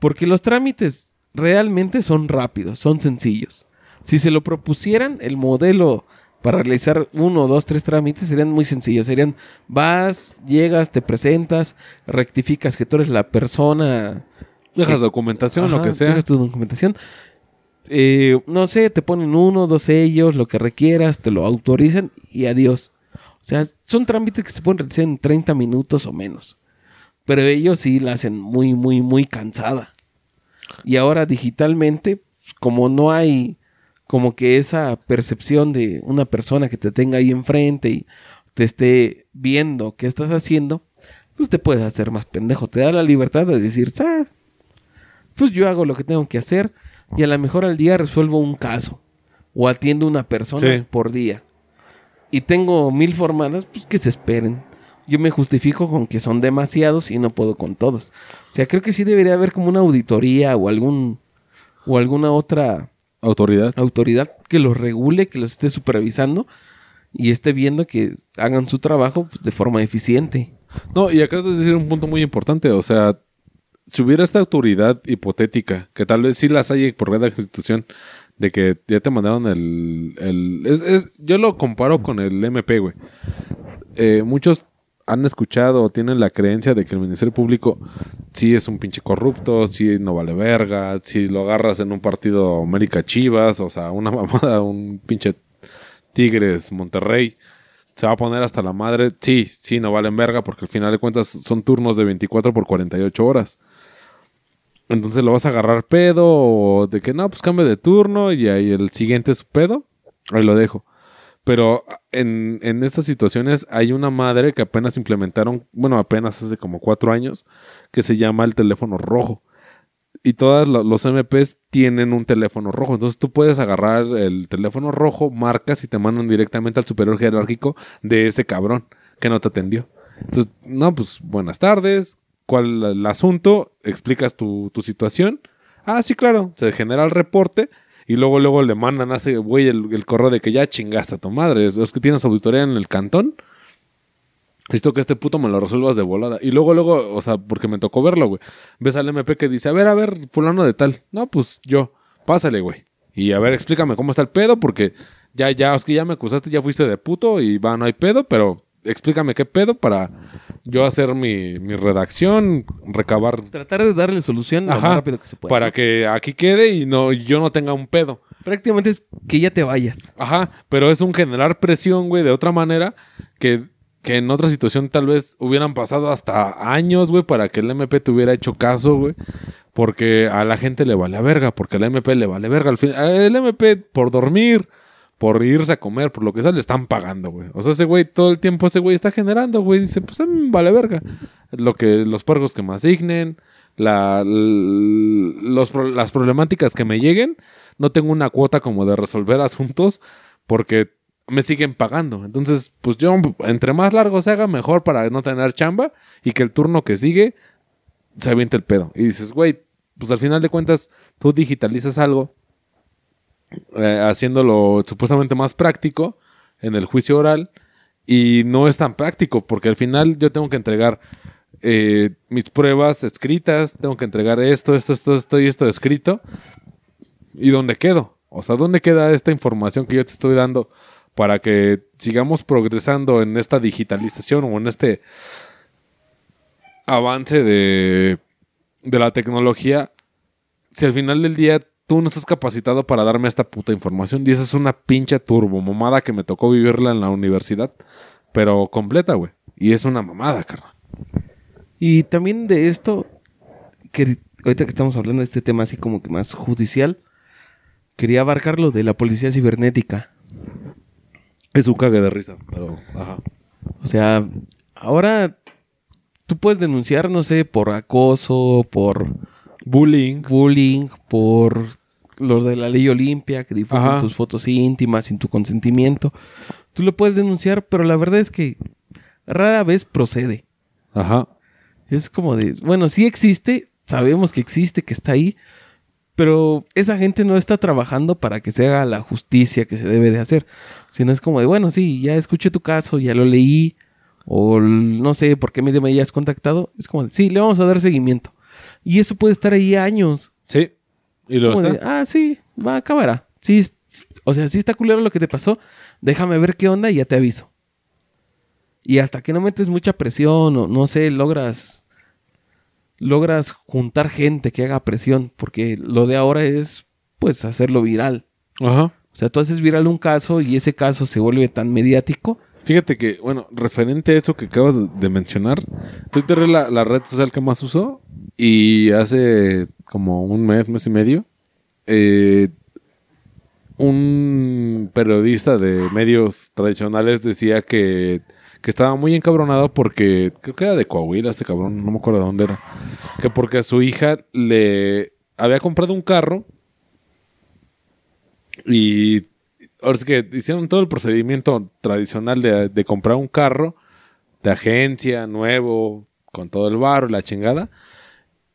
Porque los trámites realmente son rápidos, son sencillos. Si se lo propusieran, el modelo para realizar uno, dos, tres trámites serían muy sencillos. Serían, vas, llegas, te presentas, rectificas que tú eres la persona Dejas documentación, lo que sea. dejas tu documentación. Eh, no sé, te ponen uno, dos sellos, lo que requieras, te lo autorizan y adiós. O sea, son trámites que se pueden realizar en 30 minutos o menos. Pero ellos sí la hacen muy, muy, muy cansada. Y ahora digitalmente, pues, como no hay como que esa percepción de una persona que te tenga ahí enfrente y te esté viendo qué estás haciendo, pues te puedes hacer más pendejo. Te da la libertad de decir, "Ah, pues yo hago lo que tengo que hacer y a lo mejor al día resuelvo un caso o atiendo una persona Sí. por día. Y tengo mil formadas, pues que se esperen. Yo me justifico con que son demasiados y no puedo con todos. O sea, creo que sí debería haber como una auditoría o algún o alguna otra Autoridad. autoridad que los regule, que los esté supervisando y esté viendo que hagan su trabajo pues, de forma eficiente. No, y acabas de decir un punto muy importante. O sea, si hubiera esta autoridad hipotética, que tal vez sí las hay por cada institución, de que ya te mandaron el... el es, es- yo lo comparo con el MP, güey. Eh, muchos han escuchado o tienen la creencia de que el Ministerio Público sí es un pinche corrupto, sí no vale verga, si lo agarras en un partido América Chivas, o sea, una mamada, un pinche Tigres Monterrey, se va a poner hasta la madre. Sí, sí, no valen verga porque al final de cuentas son turnos de 24 por 48 horas. Entonces lo vas a agarrar pedo o de que no, pues cambie de turno y ahí el siguiente es pedo. Ahí lo dejo. Pero en, en estas situaciones hay una madre que apenas implementaron, bueno, apenas hace como cuatro años, que se llama el teléfono rojo. Y todos los MPs tienen un teléfono rojo. Entonces tú puedes agarrar el teléfono rojo, marcas y te mandan directamente al superior jerárquico de ese cabrón que no te atendió. Entonces, no, pues buenas tardes. Cuál el asunto, explicas tu, tu situación. Ah, sí, claro, se genera el reporte y luego luego le mandan a ese güey el, correo de que ya chingaste a tu madre. Es, que tienes auditoría en el cantón. Listo que este puto me lo resuelvas de volada. Y luego, luego, o sea, porque me tocó verlo, güey. Ves al MP que dice, a ver, a ver, fulano de tal. No, pues yo, pásale, güey. Y a ver, explícame cómo está el pedo, porque ya, ya, es que ya me acusaste, ya fuiste de puto y va, no hay pedo, pero explícame qué pedo para yo hacer mi, mi redacción, recabar Tratar de darle solución lo más rápido que se pueda. para que aquí quede y no yo no tenga un pedo. Prácticamente es que ya te vayas. Ajá, pero es un generar presión, güey, de otra manera que, que en otra situación tal vez hubieran pasado hasta años, güey, para que el MP te hubiera hecho caso, güey. Porque a la gente le vale verga, porque al MP le vale verga. Al fin, el MP por dormir, por irse a comer, por lo que sea, le están pagando, güey. O sea, ese güey todo el tiempo ese güey está generando, güey. Dice, pues me vale verga. Lo que, los pagos que me asignen, la, las problemáticas que me lleguen, no tengo una cuota como de resolver asuntos porque me siguen pagando. Entonces, pues yo, entre más largo se haga, mejor para no tener chamba y que el turno que sigue se aviente el pedo. Y dices, güey, pues al final de cuentas, tú digitalizas algo eh, haciéndolo supuestamente más práctico en el juicio oral y no es tan práctico porque al final yo tengo que entregar eh, mis pruebas escritas, tengo que entregar esto, esto, esto, esto y esto escrito. ¿Y dónde quedo? O sea, ¿dónde queda esta información que yo te estoy dando para que sigamos progresando en esta digitalización o en este avance de, de la tecnología? Si al final del día tú no estás capacitado para darme esta puta información. Y esa es una pinche turbo mamada que me tocó vivirla en la universidad. Pero completa, güey. Y es una mamada, carnal. Y también de esto, que ahorita que estamos hablando de este tema así como que más judicial, quería abarcar lo de la policía cibernética. Es un cague de risa, pero ajá. O sea, ahora tú puedes denunciar, no sé, por acoso, por Bullying. bullying, por los de la ley Olimpia que difunden Ajá. tus fotos íntimas sin tu consentimiento. Tú lo puedes denunciar, pero la verdad es que rara vez procede. Ajá. Es como de, bueno, sí existe, sabemos que existe, que está ahí, pero esa gente no está trabajando para que se haga la justicia que se debe de hacer. Sino es como de, bueno, sí, ya escuché tu caso, ya lo leí, o no sé por qué medio me hayas contactado. Es como de, sí, le vamos a dar seguimiento. Y eso puede estar ahí años. Sí. Y de, está. ah, sí, va, cámara. Sí, o sea, sí está culero lo que te pasó. Déjame ver qué onda y ya te aviso. Y hasta que no metes mucha presión o no sé, logras logras juntar gente que haga presión, porque lo de ahora es pues hacerlo viral. Ajá. O sea, tú haces viral un caso y ese caso se vuelve tan mediático. Fíjate que, bueno, referente a eso que acabas de, de mencionar, Twitter es la, la red social que más uso y hace como un mes, mes y medio, eh, un periodista de medios tradicionales decía que, que estaba muy encabronado porque, creo que era de Coahuila este cabrón, no me acuerdo de dónde era, que porque a su hija le había comprado un carro y ahora sí que hicieron todo el procedimiento tradicional de, de comprar un carro de agencia, nuevo, con todo el barro la chingada.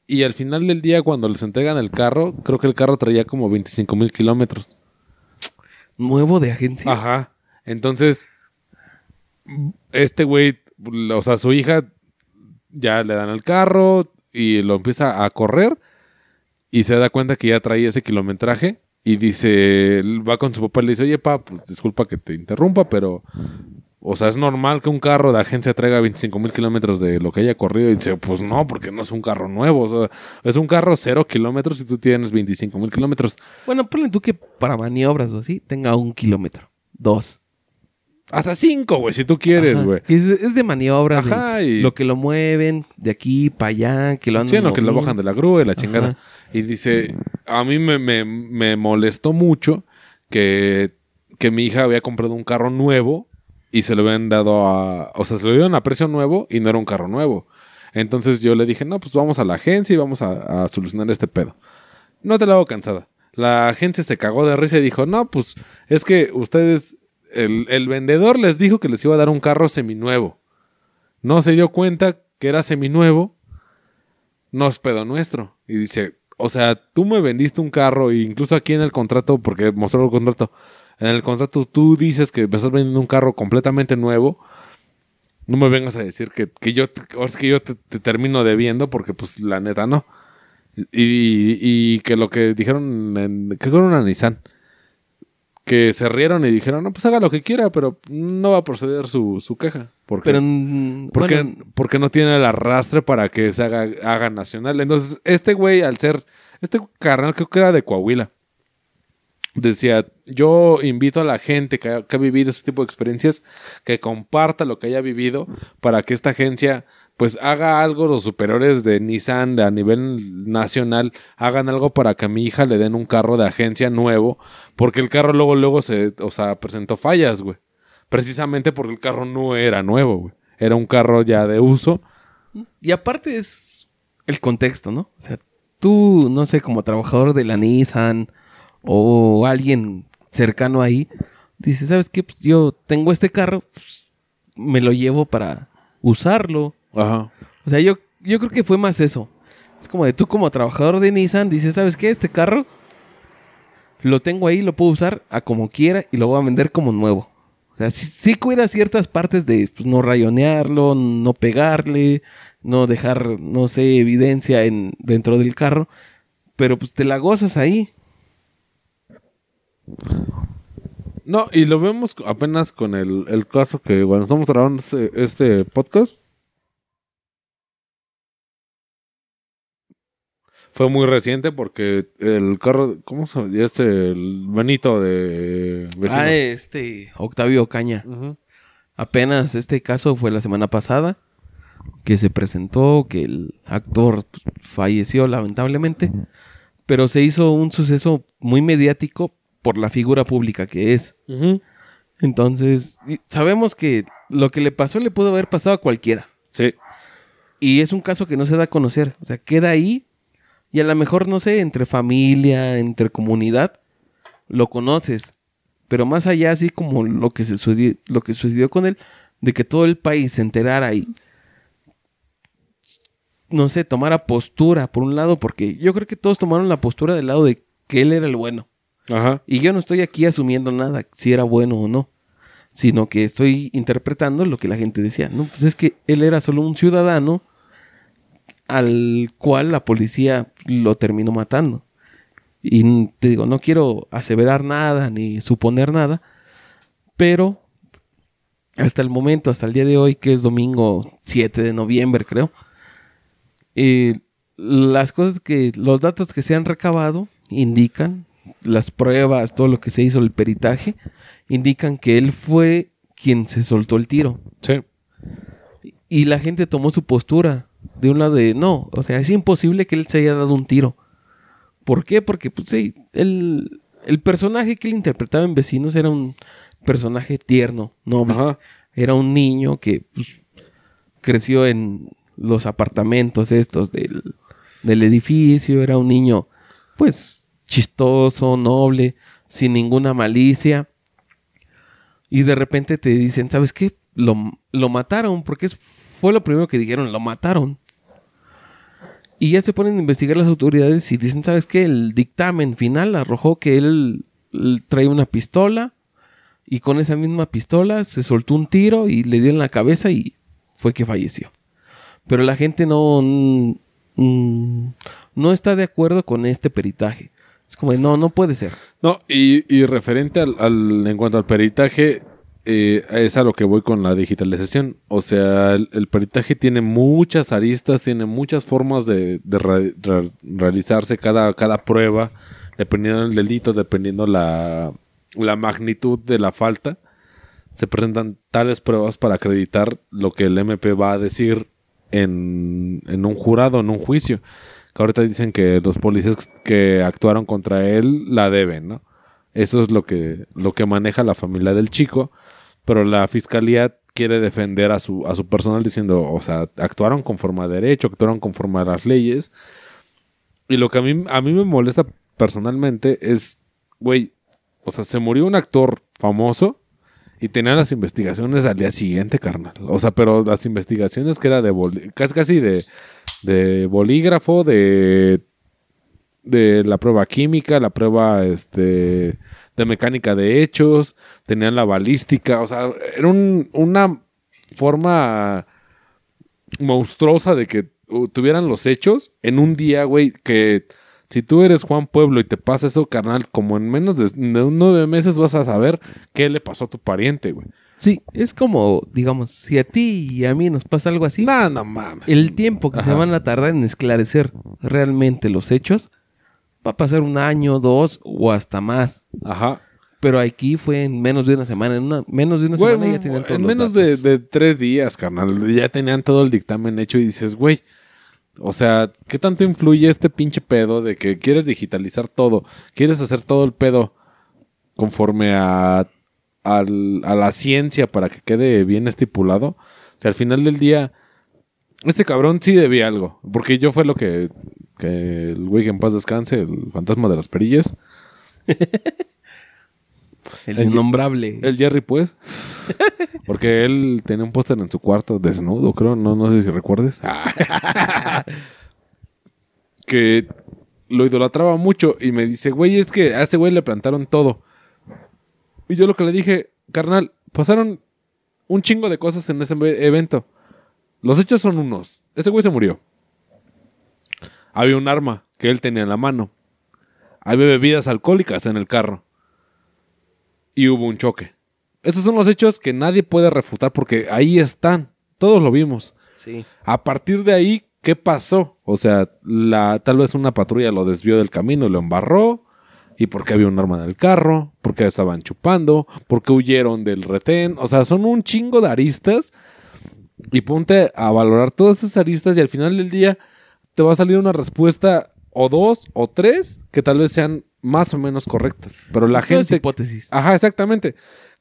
Y al final del día, cuando les entregan el carro, creo que el carro traía como 25 mil kilómetros. Nuevo de agencia. Ajá. Entonces, este güey, o sea, su hija ya le dan el carro y lo empieza a correr y se da cuenta que ya traía ese kilometraje y dice, va con su papá y le dice, oye, pa, pues disculpa que te interrumpa, pero, o sea, es normal que un carro de agencia traiga 25 mil kilómetros de lo que haya corrido. Y dice, pues no, porque no es un carro nuevo, o sea, es un carro cero kilómetros y tú tienes 25 mil kilómetros. Bueno, ponle tú que para maniobras o así tenga un kilómetro. Dos. Hasta cinco, güey, si tú quieres, güey. Es, es de maniobras. de Ajá, y- Lo que lo mueven de aquí para allá, que lo andan Sí, lo que lo bajan de la grúa y la chingada. Ajá. Y dice, a mí me, me- me molestó mucho que, que mi hija había comprado un carro nuevo y se lo habían dado a... O sea, se lo dieron a precio nuevo y no era un carro nuevo. Entonces yo le dije, no, pues vamos a la agencia y vamos a, solucionar este pedo. No te la hago cansada. La agencia se cagó de risa y dijo, no, pues es que ustedes... El, el vendedor les dijo que les iba a dar un carro seminuevo. No se dio cuenta que era seminuevo no es pedo nuestro. Y dice, o sea, tú me vendiste un carro, e incluso aquí en el contrato, porque mostró el contrato, en el contrato tú dices que me estás vendiendo un carro completamente nuevo. No me vengas a decir que, que yo, es que yo te, te termino debiendo, porque pues la neta no. Y, y que lo que dijeron, en, creo que era una Nissan, que se rieron y dijeron, no, pues haga lo que quiera, pero no va a proceder su, su queja. Porque, Pero, porque, bueno, porque no tiene el arrastre para que se haga, haga nacional. Entonces, este güey, al ser, este carnal creo que era de Coahuila, decía, yo invito a la gente que ha, vivido ese tipo de experiencias que comparta lo que haya vivido para que esta agencia pues haga algo los superiores de Nissan a nivel nacional hagan algo para que a mi hija le den un carro de agencia nuevo porque el carro luego luego se o sea presentó fallas güey. Precisamente porque el carro no era nuevo güey. Era un carro ya de uso. Y aparte es el contexto, ¿no? O sea, tú, no sé, como trabajador de la Nissan o alguien cercano ahí, dices, ¿sabes qué? Pues yo tengo este carro, pues, me lo llevo para usarlo. ajá O sea, yo, yo creo que fue más eso. Es como de tú como trabajador de Nissan, dices, ¿sabes qué? Este carro lo tengo ahí, lo puedo usar a como quiera y lo voy a vender como nuevo. O sea, sí, sí cuida ciertas partes de pues, no rayonearlo, no pegarle, no dejar, no sé, evidencia en, dentro del carro. Pero pues te la gozas ahí. No y lo vemos apenas con el, el caso que cuando estamos grabando este, este podcast fue muy reciente porque el carro cómo se llama? este el Benito de vecino. Ah, este, Octavio Caña. Apenas este caso fue la semana pasada que se presentó que el actor falleció lamentablemente, pero se hizo un suceso muy mediático por la figura pública que es. Entonces, sabemos que lo que le pasó le pudo haber pasado a cualquiera. sí Y es un caso que no se da a conocer. O sea, queda ahí y a lo mejor, no sé, entre familia, entre comunidad, lo conoces. Pero más allá, así como lo que, se sucedió, lo que sucedió con él, de que todo el país se enterara y, no sé, tomara postura, por un lado, porque yo creo que todos tomaron la postura del lado de que él era el bueno. Ajá Y yo no estoy aquí asumiendo nada, si era bueno o no, sino que estoy interpretando lo que la gente decía. No, pues es que él era solo un ciudadano al cual la policía lo terminó matando. Y te digo, no quiero aseverar nada ni suponer nada, pero hasta el momento, hasta el día de hoy, que es domingo 7 de noviembre, creo, eh, las cosas que, los datos que se han recabado indican, las pruebas, todo lo que se hizo, el peritaje, indican que él fue quien se soltó el tiro. sí Y la gente tomó su postura de un lado de, no, o sea, es imposible que él se haya dado un tiro. ¿Por qué? Porque, pues sí, el, el personaje que él interpretaba en Vecinos era un personaje tierno, noble. ajá Era un niño que pues, creció en los apartamentos estos del, del edificio. Era un niño, pues, chistoso, noble, sin ninguna malicia. Y de repente te dicen, ¿sabes qué? Lo, lo mataron, porque fue lo primero que dijeron, lo mataron. Y ya se ponen a investigar las autoridades y dicen, ¿sabes qué? El dictamen final arrojó que él, él trae una pistola y con esa misma pistola se soltó un tiro y le dio en la cabeza y fue que falleció. Pero la gente no, mm, mm, no está de acuerdo con este peritaje. Es como, no, no puede ser. No, y, y referente al, al- en cuanto al peritaje, eh, es a lo que voy con la digitalización. O sea, el, peritaje tiene muchas aristas, tiene muchas formas de, de re- re- realizarse cada, cada prueba, dependiendo del delito, dependiendo la, la magnitud de la falta. Se presentan tales pruebas para acreditar lo que el MP va a decir en, en un jurado, en un juicio. Que ahorita dicen que los policías que actuaron contra él la deben, ¿no? Eso es lo que, lo que maneja la familia del chico. Pero la fiscalía quiere defender a su, a su personal diciendo, o sea, actuaron conforme a derecho, actuaron conforme a las leyes. Y lo que a mí, a mí me molesta personalmente es, güey, o sea, se murió un actor famoso y tenían las investigaciones al día siguiente, carnal. O sea, pero las investigaciones que era de casi casi de de bolígrafo, de, de la prueba química, la prueba este, de mecánica de hechos, tenían la balística, o sea, era un- una forma monstruosa de que tuvieran los hechos en un día, güey, que si tú eres Juan Pueblo y te pasa eso, carnal, como en menos de, nueve meses vas a saber qué le pasó a tu pariente, güey. Sí, es como, digamos, si a ti y a mí nos pasa algo así, No, no mames. el tiempo que se van a tardar en esclarecer realmente los hechos va a pasar un año, dos o hasta más. Ajá. Pero aquí fue en menos de una semana. En una- menos de una Güey, semana ya tenían todos en menos de, de tres días, carnal. Ya tenían todo el dictamen hecho y dices, güey, o sea, ¿qué tanto influye este pinche pedo de que quieres digitalizar todo? ¿Quieres hacer todo el pedo conforme a, al- a la ciencia para que quede bien estipulado? O sea, al final del día, este cabrón sí debía algo. Porque yo fue lo que, que el güey que en paz descanse, el fantasma de las perillas. El el- innombrable. El Jerry, pues. Porque él tenía un póster en su cuarto, desnudo, creo. No, no sé si recuerdes. que lo idolatraba mucho. Y me dice, güey, es que a ese güey le plantaron todo. Y yo lo que le dije, carnal, pasaron un chingo de cosas en ese evento. Los hechos son unos. Ese güey se murió. Había un arma que él tenía en la mano. Había bebidas alcohólicas en el carro y hubo un choque. Esos son los hechos que nadie puede refutar porque ahí están. Todos lo vimos. Sí. A partir de ahí, ¿qué pasó? O sea, la, tal vez una patrulla lo desvió del camino y lo embarró. ¿Y por qué había un arma en el carro? ¿Por qué estaban chupando? ¿Por qué huyeron del retén? O sea, son un chingo de aristas. Y ponte a valorar todas esas aristas y al final del día te va a salir una respuesta o dos o tres que tal vez sean más o menos correctas. Pero la Todo es gente... hipótesis. Ajá, exactamente.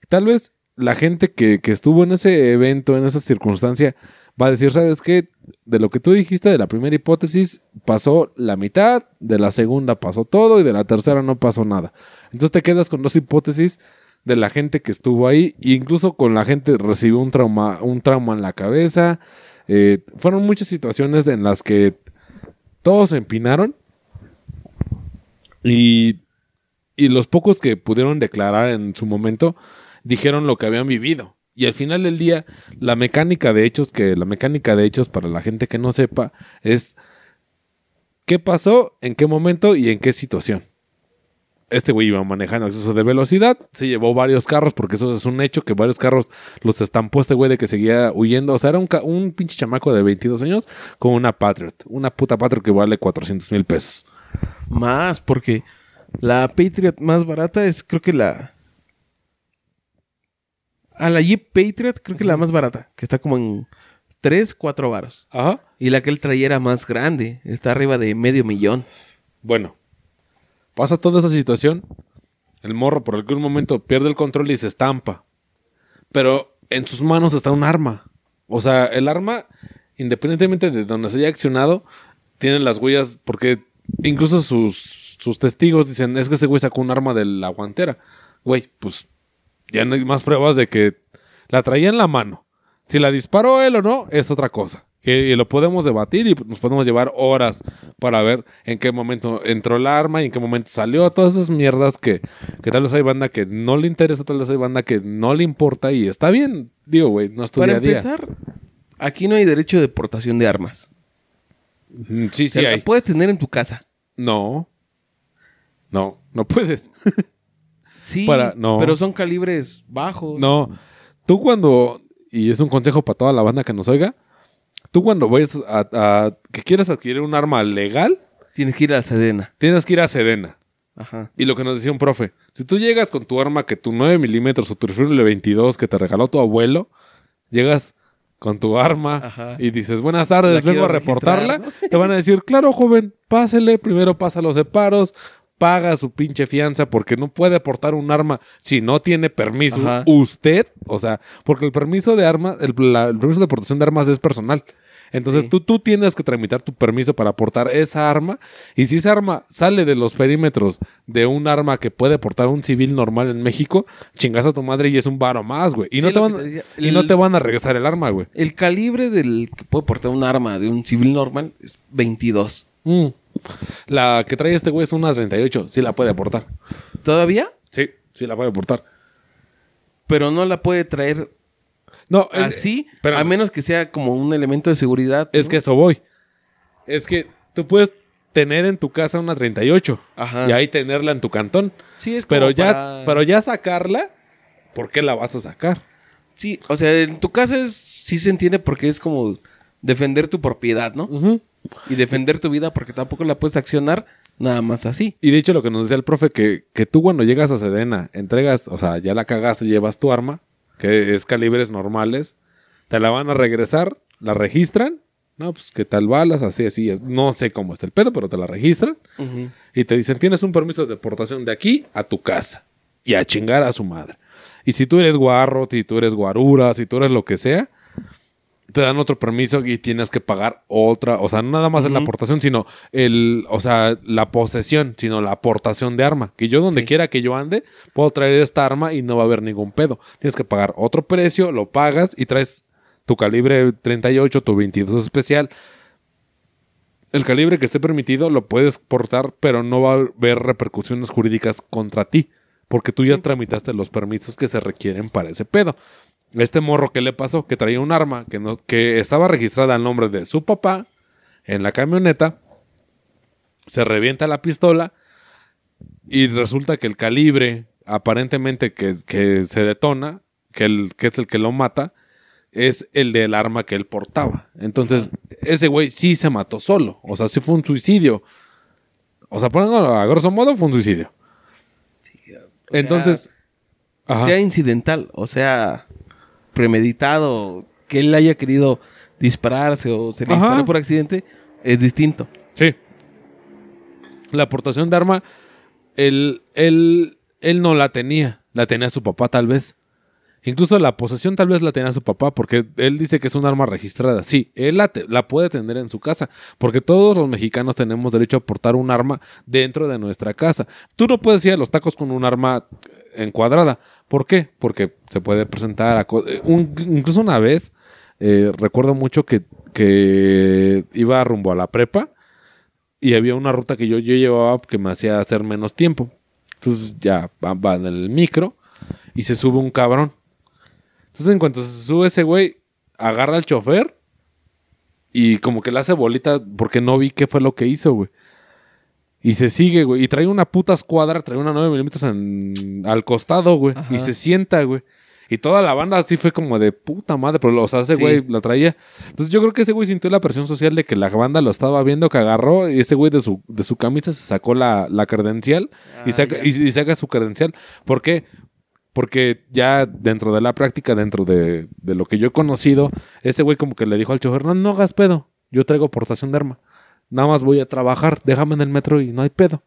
Tal vez la gente que, que estuvo en ese evento, en esa circunstancia, va a decir, ¿sabes qué? De lo que tú dijiste de la primera hipótesis, pasó la mitad, de la segunda pasó todo y de la tercera no pasó nada. Entonces te quedas con dos hipótesis de la gente que estuvo ahí, e incluso con la gente recibió un trauma, un en la cabeza. Eh, fueron muchas situaciones en las que todos se empinaron y y los pocos que pudieron declarar en su momento dijeron lo que habían vivido. Y al final del día, la mecánica de hechos, que la mecánica de hechos para la gente que no sepa, es qué pasó, en qué momento y en qué situación. Este güey iba manejando exceso de velocidad, se llevó varios carros, porque eso es un hecho, que varios carros los estampó este güey de que seguía huyendo. O sea, era un, un pinche chamaco de 22 años con una Patriot, una puta Patriot que vale 400 mil pesos. Más, porque la Patriot más barata es, creo que la. A la Jeep Patriot, creo que la más barata, que está como en 3, 4 varos. Ajá. Y la que él traía era más grande, está arriba de medio millón. Bueno, pasa toda esa situación. El morro por algún momento pierde el control y se estampa. Pero en sus manos está un arma. O sea, el arma, independientemente de donde se haya accionado, tiene las huellas, porque incluso sus, sus testigos dicen, es que ese güey sacó un arma de la guantera. Güey, pues ya no hay más pruebas de que la traía en la mano. Si la disparó él o no, es otra cosa. Que lo podemos debatir y nos podemos llevar horas para ver en qué momento entró el arma y en qué momento salió. Todas esas mierdas que, que tal vez hay banda que no le interesa, tal vez hay banda que no le importa y está bien. Digo, güey, no es tu Para día a día. empezar, aquí no hay derecho de portación de armas. Mm, Sí, O sea, sí la puedes tener en tu casa. No. No, no puedes. Sí, Para- no. pero son calibres bajos. No. Tú cuando, y es un consejo para toda la banda que nos oiga, tú cuando vayas a, a- que quieras adquirir un arma legal, Tienes que ir a Sedena. tienes que ir a Sedena. Ajá. Y lo que nos decía un profe, si tú llegas con tu arma, que tu 9 milímetros o tu rifle 22 que te regaló tu abuelo, llegas con tu arma Ajá. y dices, buenas tardes, vengo a reportarla, te van a decir, claro, joven, pásele, primero pasa los separos, paga su pinche fianza porque no puede portar un arma si no tiene permiso Ajá. usted, o sea, porque el permiso de armas, el, la- el permiso de portación de armas es personal. Entonces Sí. tú, tú tienes que tramitar tu permiso para portar esa arma. Y si esa arma sale de los perímetros de un arma que puede portar un civil normal en México, chingas a tu madre y es un varo más, güey. Y, Sí, no, te van, que te decía, y el- no te van a regresar el arma, güey. El calibre del que puede portar un arma de un civil normal es 22. Mm. La que trae este güey es una 38. Sí la puede portar. ¿Todavía? Sí, sí la puede portar. Pero no la puede traer No, es, así, espérame. a menos que sea como un elemento de seguridad. Es ¿no? que eso voy. Es que tú puedes tener en tu casa una 38 Ajá. y ahí tenerla en tu cantón. Sí, es como Pero ya, pero ya sacarla, ¿por qué la vas a sacar? Sí, o sea, en tu casa es, sí se entiende porque es como defender tu propiedad, ¿no? Y defender tu vida porque tampoco la puedes accionar nada más así. Y de hecho lo que nos decía el profe, que, que tú cuando llegas a Sedena, entregas, o sea, ya la cagaste, llevas tu arma, que es calibres normales, te la van a regresar, la registran, no, pues qué tal balas, así, así, es. no sé cómo está el pedo, pero te la registran y te dicen, tienes un permiso de deportación de aquí a tu casa y a chingar a su madre. Y si tú eres guarro, si tú eres guarura, si tú eres lo que sea, te dan otro permiso y tienes que pagar otra, o sea, no nada más en la aportación, sino el, o sea, la posesión, sino la aportación de arma. Que yo donde Sí. quiera que yo ande, puedo traer esta arma y no va a haber ningún pedo. Tienes que pagar otro precio, lo pagas y traes tu calibre 38, tu 22 especial. El calibre que esté permitido lo puedes portar, pero no va a haber repercusiones jurídicas contra ti, porque tú ya tramitaste los permisos que se requieren para ese pedo. Este morro que le pasó, que traía un arma que, no, que estaba registrada al nombre de su papá en la camioneta, se revienta la pistola y resulta que el calibre aparentemente que, que se detona, que, el, que es el que lo mata, es el del arma que él portaba. Entonces, ese güey sí se mató solo. O sea, sí fue un suicidio. O sea, poniéndolo a grosso modo, fue un suicidio. Entonces, ajá. Sea incidental, o sea, premeditado, que él haya querido dispararse o se le Ajá. disparó por accidente, es distinto. Sí. La aportación de arma, él, él, él no la tenía. La tenía su papá, tal vez. Incluso la posesión tal vez la tenía su papá, porque él dice que es un arma registrada. Sí, él la, te- la puede tener en su casa, porque todos los mexicanos tenemos derecho a portar un arma dentro de nuestra casa. Tú no puedes ir a los tacos con un arma encuadrada. ¿Por qué? Porque se puede presentar a... eh, incluso una vez, eh, recuerdo mucho que, que iba rumbo a la prepa y había una ruta que yo, yo llevaba que me hacía hacer menos tiempo. Entonces ya va en el micro y se sube un cabrón. Entonces en cuanto se sube ese güey, agarra al chofer y como que le hace bolita porque no vi qué fue lo que hizo, güey. Y se sigue, güey. Y trae una puta escuadra, trae una 9 milímetros en- al costado, güey. Ajá. Y se sienta, güey. Y toda la banda así fue como de puta madre, pero o sea, ese Sí. güey la traía. Entonces yo creo que ese güey sintió la presión social de que la banda lo estaba viendo, que agarró y ese güey de su, de su camisa se sacó la, la credencial y, Ah, saca, y, y saca su credencial. ¿Por qué? Porque ya dentro de la práctica, dentro de, de lo que yo he conocido, ese güey como que le dijo al chofer, no, no hagas pedo, yo traigo portación de arma. Nada más voy a trabajar, déjame en el metro y no hay pedo.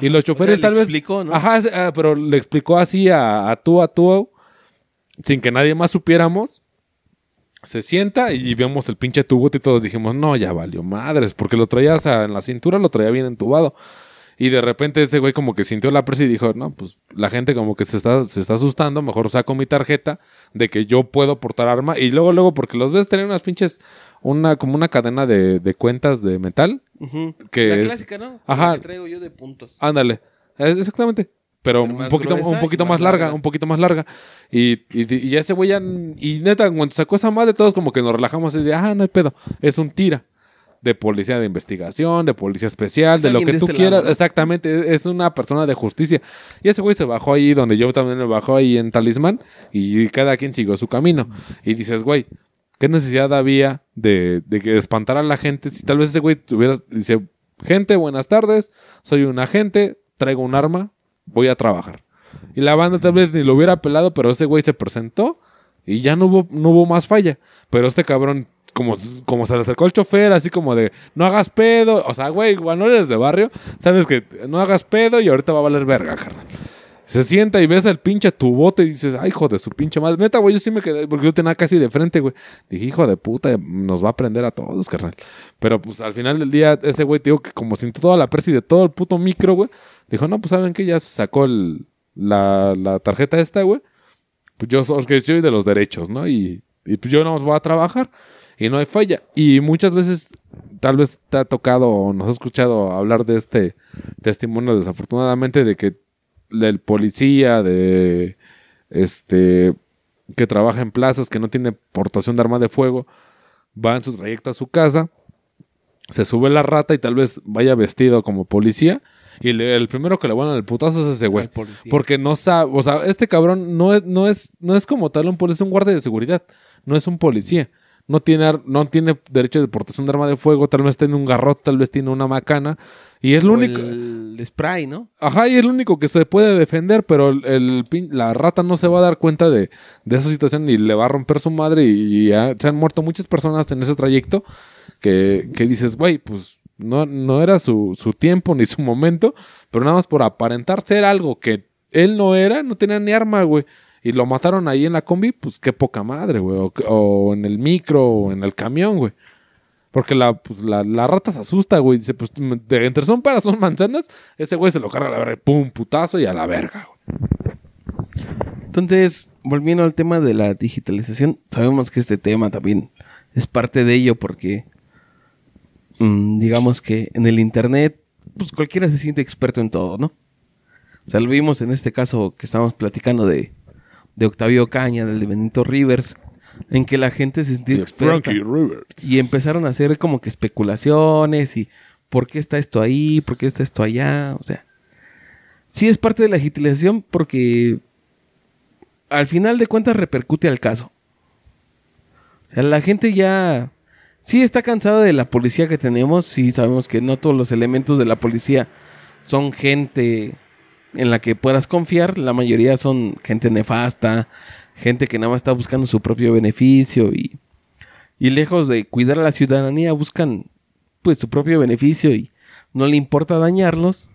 y los O sea, choferes le tal vez... explicó, ¿no? Ajá, ah, pero le explicó así a, a tú, a tú, sin que nadie más supiéramos. Se sienta y vemos el pinche tubote y todos dijimos, no, ya valió madres, porque lo traía o sea, en la cintura, lo traía bien entubado. Y de repente ese güey como que sintió la presa y dijo, no, pues la gente como que se está, se está asustando, mejor saco mi tarjeta de que yo puedo portar arma. Y luego, luego, porque los ves tener unas pinches, una, como una cadena de, de cuentas de metal. Que la es- clásica, ¿no? Ajá. La que traigo yo de puntos. Ándale, es- exactamente. Pero, Pero un poquito, gruesa un poquito más más larga, larga. un poquito más larga. Y, y, y ese güey ya, y neta, cuando sacó esa madre, todos como que nos relajamos y de, ah, no hay pedo, es un tira. De policía de investigación, de policía especial, Es de lo que de tú este quieras. lado, ¿no? Exactamente, es- es una persona de justicia. Y ese güey se bajó ahí donde yo también me bajó ahí en Talismán y cada quien siguió su camino. Y dices, güey, ¿qué necesidad había de, de que espantar a la gente? Si tal vez ese güey tuviera, dice, gente, buenas tardes, soy un agente, traigo un arma, voy a trabajar. Y la banda tal vez ni lo hubiera pelado, pero ese güey se presentó y ya no hubo, no hubo más falla. Pero este cabrón, como, como se le acercó al chofer, así como de, no hagas pedo. O sea, güey, cuando eres de barrio, sabes que no hagas pedo y ahorita va a valer verga, carnal. Se sienta y ves al pinche tubote y dices, ay, hijo de su pinche madre. Neta, güey, yo sí me quedé, porque yo tenía casi de frente, güey. Dije, hijo de puta, nos va a prender a todos, carnal. Pero pues al final del día, ese güey, te digo que como sintió toda la presa y de todo el puto micro, güey, dijo, no, pues saben que ya se sacó el, la, la tarjeta esta, güey. Pues yo soy de los derechos, ¿no? Y, y pues yo no voy a trabajar y no hay falla. Y muchas veces, tal vez te ha tocado o nos has escuchado hablar de este testimonio, desafortunadamente, de que del policía, de este que trabaja en plazas, que no tiene portación de arma de fuego, va en su trayecto a su casa, se sube la rata y tal vez vaya vestido como policía. Y le- el primero que le van al putazo es ese güey. Porque no sabe, o sea, este cabrón no es, no es, no es como tal un policía, es un guardia de seguridad, no es un policía. No tiene, no tiene derecho de portación de arma de fuego, tal vez tiene un garrote, tal vez tiene una macana. Y es lo único. El spray, ¿no? Ajá, y es el único que se puede defender, pero el, la rata no se va a dar cuenta de, de esa situación y le va a romper su madre. Y, se han muerto muchas personas en ese trayecto que, que dices, güey, pues no, no era su, su tiempo ni su momento, pero nada más por aparentar ser algo que él no era, no tenía ni arma, güey. Y lo mataron ahí en la combi, pues qué poca madre, güey. O, en el micro, o en el camión, güey. Porque la, pues, la, la rata se asusta, güey. Dice, pues de entre son peras, son manzanas. Ese güey se lo carga a la verga. Pum, putazo y a la verga, güey. Entonces, volviendo al tema de la digitalización, sabemos que este tema también es parte de ello porque, mm, digamos que en el Internet, pues cualquiera se siente experto en todo, ¿no? O sea, lo vimos en este caso que estábamos platicando de, de Octavio Caña, del de Benito Rivers, en que la gente se sentía experta. Frankie Rivers. Y empezaron a hacer como que especulaciones y por qué está esto ahí, por qué está esto allá, o sea. Sí es parte de la digitalización porque al final de cuentas repercute al caso. O sea, la gente ya sí está cansada de la policía que tenemos, sí sabemos que no todos los elementos de la policía son gente en la que puedas confiar, la mayoría son gente nefasta, gente que nada más está buscando su propio beneficio y y lejos de cuidar a la ciudadanía buscan pues su propio beneficio y no le importa dañarlos.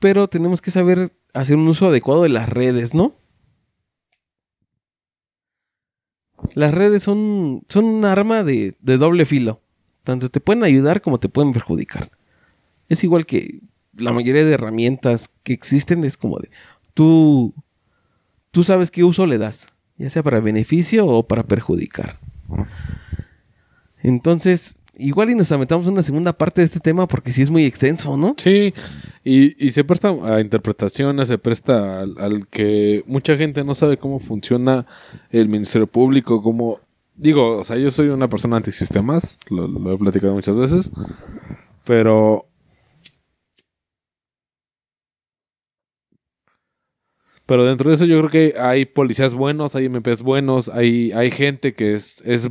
Pero tenemos que saber hacer un uso adecuado de las redes, ¿no? Las redes son, son un arma de, de doble filo. Tanto te pueden ayudar como te pueden perjudicar. Es igual que la mayoría de herramientas que existen es como de tú, tú sabes qué uso le das, ya sea para beneficio o para perjudicar. Entonces, igual y nos aventamos una segunda parte de este tema porque sí es muy extenso, ¿no? Sí, y, se presta a interpretaciones, se presta al, al que mucha gente no sabe cómo funciona el Ministerio Público, cómo... Digo, o sea, yo soy una persona antisistemas, lo, lo he platicado muchas veces, pero... Pero dentro de eso yo creo que hay policías buenos, hay MPs buenos, hay, hay gente que es, es,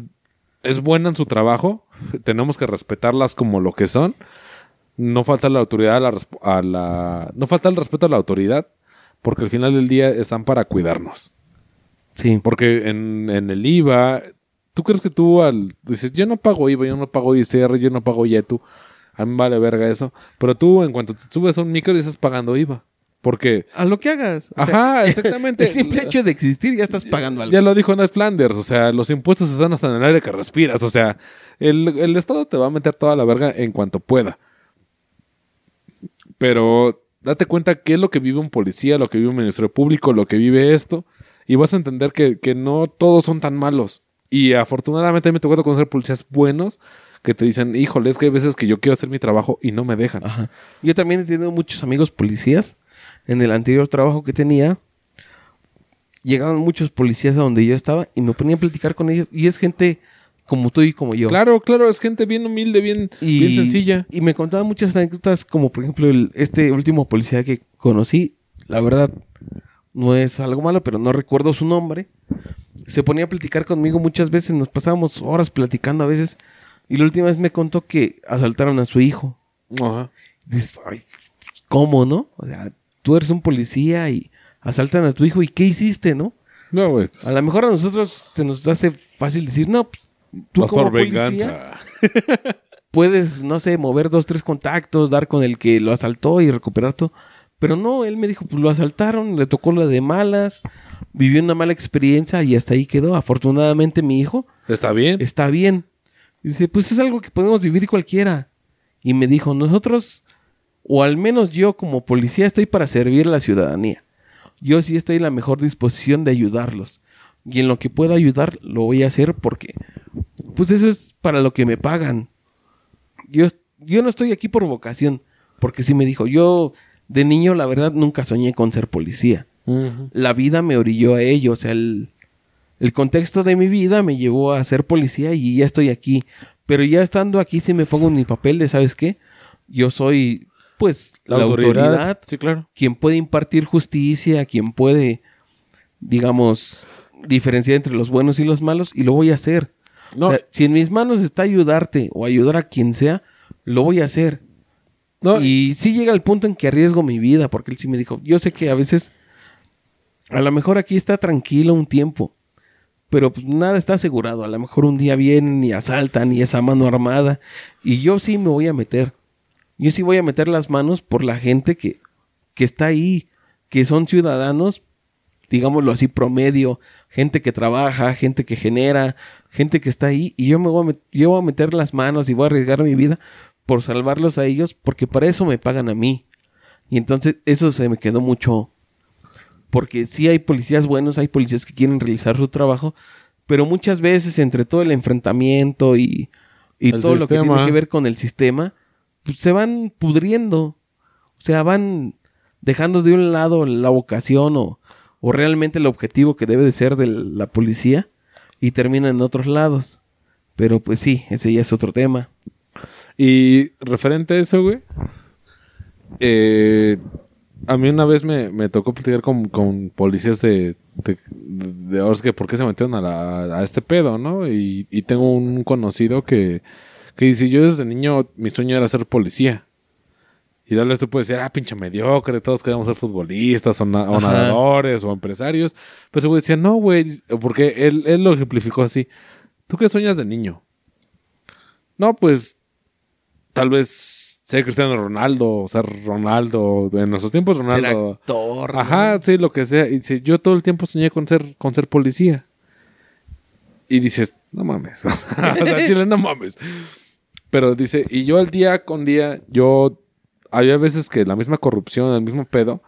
es buena en su trabajo, tenemos que respetarlas como lo que son. No falta la autoridad a la, a la- no falta el respeto a la autoridad porque al final del día están para cuidarnos. Sí. porque en, en el IVA tú crees que tú al dices yo no pago IVA yo no pago ICR yo no pago YETU a mí vale verga eso pero tú en cuanto te subes a un micro estás pagando IVA porque A lo que hagas. O sea, ajá exactamente el simple hecho de existir ya estás pagando algo. ya lo dijo Ned Flanders, o sea, los impuestos están hasta en el aire que respiras, o sea, el, el Estado te va a meter toda la verga en cuanto pueda. Pero date cuenta qué es lo que vive un policía, lo que vive un ministerio público, lo que vive esto, y vas a entender que, que no todos son tan malos. Y afortunadamente a mí me tocó conocer policías buenos que te dicen, híjole, es que hay veces que yo quiero hacer mi trabajo y no me dejan. Ajá. Yo también he tenido muchos amigos policías. En el anterior trabajo que tenía, llegaban muchos policías a donde yo estaba y me ponía a platicar con ellos. Y es gente como tú y como yo. Claro, claro, es gente bien humilde, bien, y, bien sencilla. Y me contaban muchas anécdotas, como por ejemplo el- este último policía que conocí. La verdad, no es algo malo, pero no recuerdo su nombre. Se ponía a platicar conmigo muchas veces, nos pasábamos horas platicando a veces. Y la última vez me contó que asaltaron a su hijo. Ajá. Dices, ay, ¿cómo no? O sea, tú eres un policía y asaltan a tu hijo y ¿qué hiciste, no? No, güey. pues, A lo mejor a nosotros se nos hace fácil decir, no, pues, tú como por policía venganza. puedes, no sé, mover dos, tres contactos, dar con el que lo asaltó y recuperar todo. Pero no, él me dijo, pues lo asaltaron, le tocó la de malas, vivió una mala experiencia y hasta ahí quedó. Afortunadamente mi hijo Está bien. está bien. Y dice, pues es algo que podemos vivir cualquiera. Y me dijo, nosotros, o al menos yo como policía, estoy para servir a la ciudadanía. Yo sí estoy en la mejor disposición de ayudarlos. Y en lo que pueda ayudar, lo voy a hacer porque, pues eso es para lo que me pagan. Yo, yo no estoy aquí por vocación, porque sí me dijo, yo de niño, la verdad, nunca soñé con ser policía la vida me orilló a ello. O sea, el, el contexto de mi vida me llevó a ser policía y ya estoy aquí. Pero ya estando aquí, si me pongo en mi papel de, ¿sabes qué? Yo soy, pues, la, autoridad, Sí, claro. quien puede impartir justicia, quien puede, digamos, diferenciar entre los buenos y los malos, y lo voy a hacer. No, O sea, si en mis manos está ayudarte o ayudar a quien sea, lo voy a hacer. no, Y sí llega el punto en que arriesgo mi vida, porque él sí me dijo, yo sé que a veces, a lo mejor aquí está tranquilo un tiempo, pero pues nada está asegurado. A lo mejor un día vienen y asaltan y esa mano armada, y yo sí me voy a meter. Yo sí voy a meter las manos por la gente que, que está ahí, que son ciudadanos, digámoslo así, promedio, gente que trabaja, gente que genera, gente que está ahí, y yo me voy a, met- yo voy a meter las manos y voy a arriesgar mi vida por salvarlos a ellos, porque para eso me pagan a mí. Y entonces eso se me quedó mucho, porque sí hay policías buenos, hay policías que quieren realizar su trabajo, pero muchas veces entre todo el enfrentamiento y, y El todo lo que tiene que ver con el sistema, se van pudriendo. O sea, van dejando de un lado la vocación o, o realmente el objetivo que debe de ser de la policía y terminan en otros lados. Pero pues sí, ese ya es otro tema. Y referente a eso, güey. eh, a mí una vez me, me tocó platicar con, con policías de, de, de por qué se metieron a, la- a este pedo, ¿no? Y, y tengo un conocido que, que dice, yo desde niño mi sueño era ser policía. Y tal vez tú puedes decir, ah, pinche mediocre, todos queremos ser futbolistas o, na- o Ajá. nadadores o empresarios. Pero ese güey decía, no, güey, porque él, él lo ejemplificó así. ¿Tú qué sueñas de niño? No, pues tal vez ser Cristiano Ronaldo, ser Ronaldo, en nuestros tiempos Ser Ronaldo. ¿no? Ajá, sí, lo que sea. Y dice, yo todo el tiempo soñé con ser, con ser policía. Y dices, no mames. o sea, Chile, no mames. Pero dice, y yo al día con día, yo, había veces que la misma corrupción, el mismo pedo,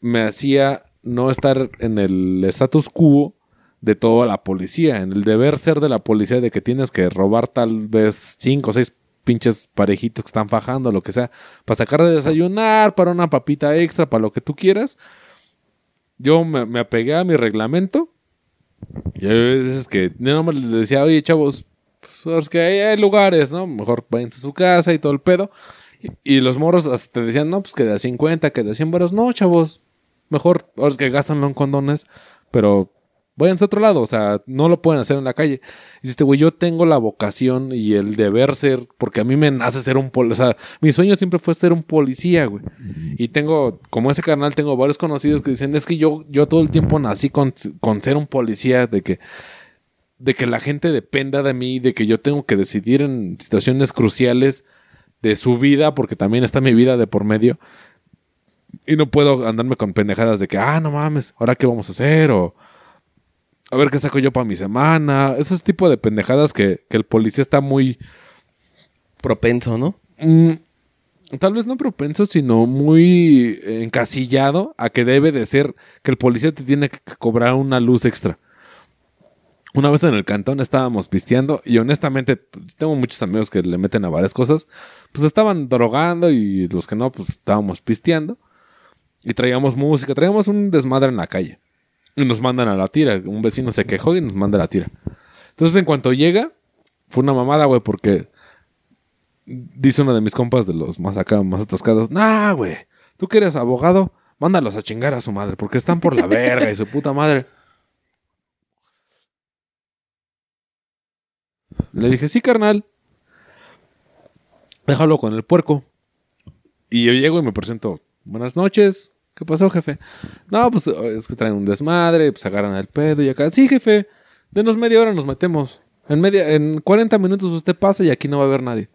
me hacía no estar en el status quo de toda la policía, en el deber ser de la policía de que tienes que robar tal vez cinco o seis pinches parejitas que están fajando, lo que sea, para sacar de desayunar, para una papita extra, para lo que tú quieras. Yo me, me apegué a mi reglamento y hay veces que yo nomás les decía, oye, chavos, pues, es que hay, hay lugares, ¿no? Mejor váyanse a su casa y todo el pedo. Y, y los morros hasta te decían, no, pues que de a 50, que de a 100 varos. No, chavos, mejor, ahora es que gastanlo en condones, pero váyanse a otro lado, o sea, no lo pueden hacer en la calle. Y dice este güey, yo tengo la vocación y el deber ser, porque a mí me nace ser un policía, o sea, mi sueño siempre fue ser un policía, güey. Y tengo, como ese canal, tengo varios conocidos que dicen, es que yo, yo todo el tiempo nací con, con ser un policía, de que de que la gente dependa de mí, de que yo tengo que decidir en situaciones cruciales de su vida, porque también está mi vida de por medio. Y no puedo andarme con pendejadas de que, ah, no mames, ¿ahora qué vamos a hacer? O a ver qué saco yo para mi semana. Ese tipo de pendejadas que, que el policía está muy, Propenso, ¿no? mm, tal vez no propenso, sino muy encasillado a que debe de ser que el policía te tiene que cobrar una luz extra. Una vez en el cantón estábamos pisteando y honestamente pues, tengo muchos amigos que le meten a varias cosas. Pues estaban drogando y los que no, pues estábamos pisteando. Y traíamos música, traíamos un desmadre en la calle. Y nos mandan a la tira. Un vecino se quejó y nos manda a la tira. Entonces en cuanto llega, fue una mamada, güey, porque dice uno de mis compas de los más acá, más atascados. Nah, güey, tú que eres abogado, mándalos a chingar a su madre, porque están por la verga y su puta madre. Le dije, sí, carnal. Déjalo con el puerco. Y yo llego y me presento. Buenas noches. ¿Qué pasó, jefe? No, pues es que traen un desmadre, pues agarran el pedo y acá. Sí, jefe. Denos media hora, nos metemos. En media, en 40 minutos usted pasa y aquí no va a haber nadie.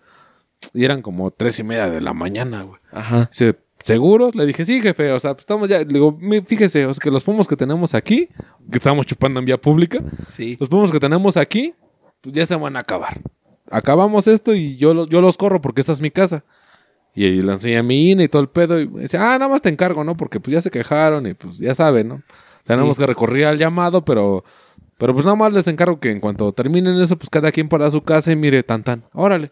Y eran como tres y media de la mañana, güey. Ajá. Dice, ¿seguros? Le dije, sí, jefe, o sea, pues estamos ya, le digo, "Mi- fíjese, o sea, que los pomos que tenemos aquí, que estamos chupando en vía pública, Sí. los pomos que tenemos aquí, pues ya se van a acabar. Acabamos esto y yo los, yo los corro porque esta es mi casa. Y ahí le enseñé a mi INE y todo el pedo. Y me dice, ah, nada más te encargo, ¿no? Porque pues ya se quejaron y pues ya saben, ¿no? Tenemos que recurrir al llamado, pero, pero pues nada más les encargo que en cuanto terminen eso, pues cada quien para su casa y mire, tan tan, órale.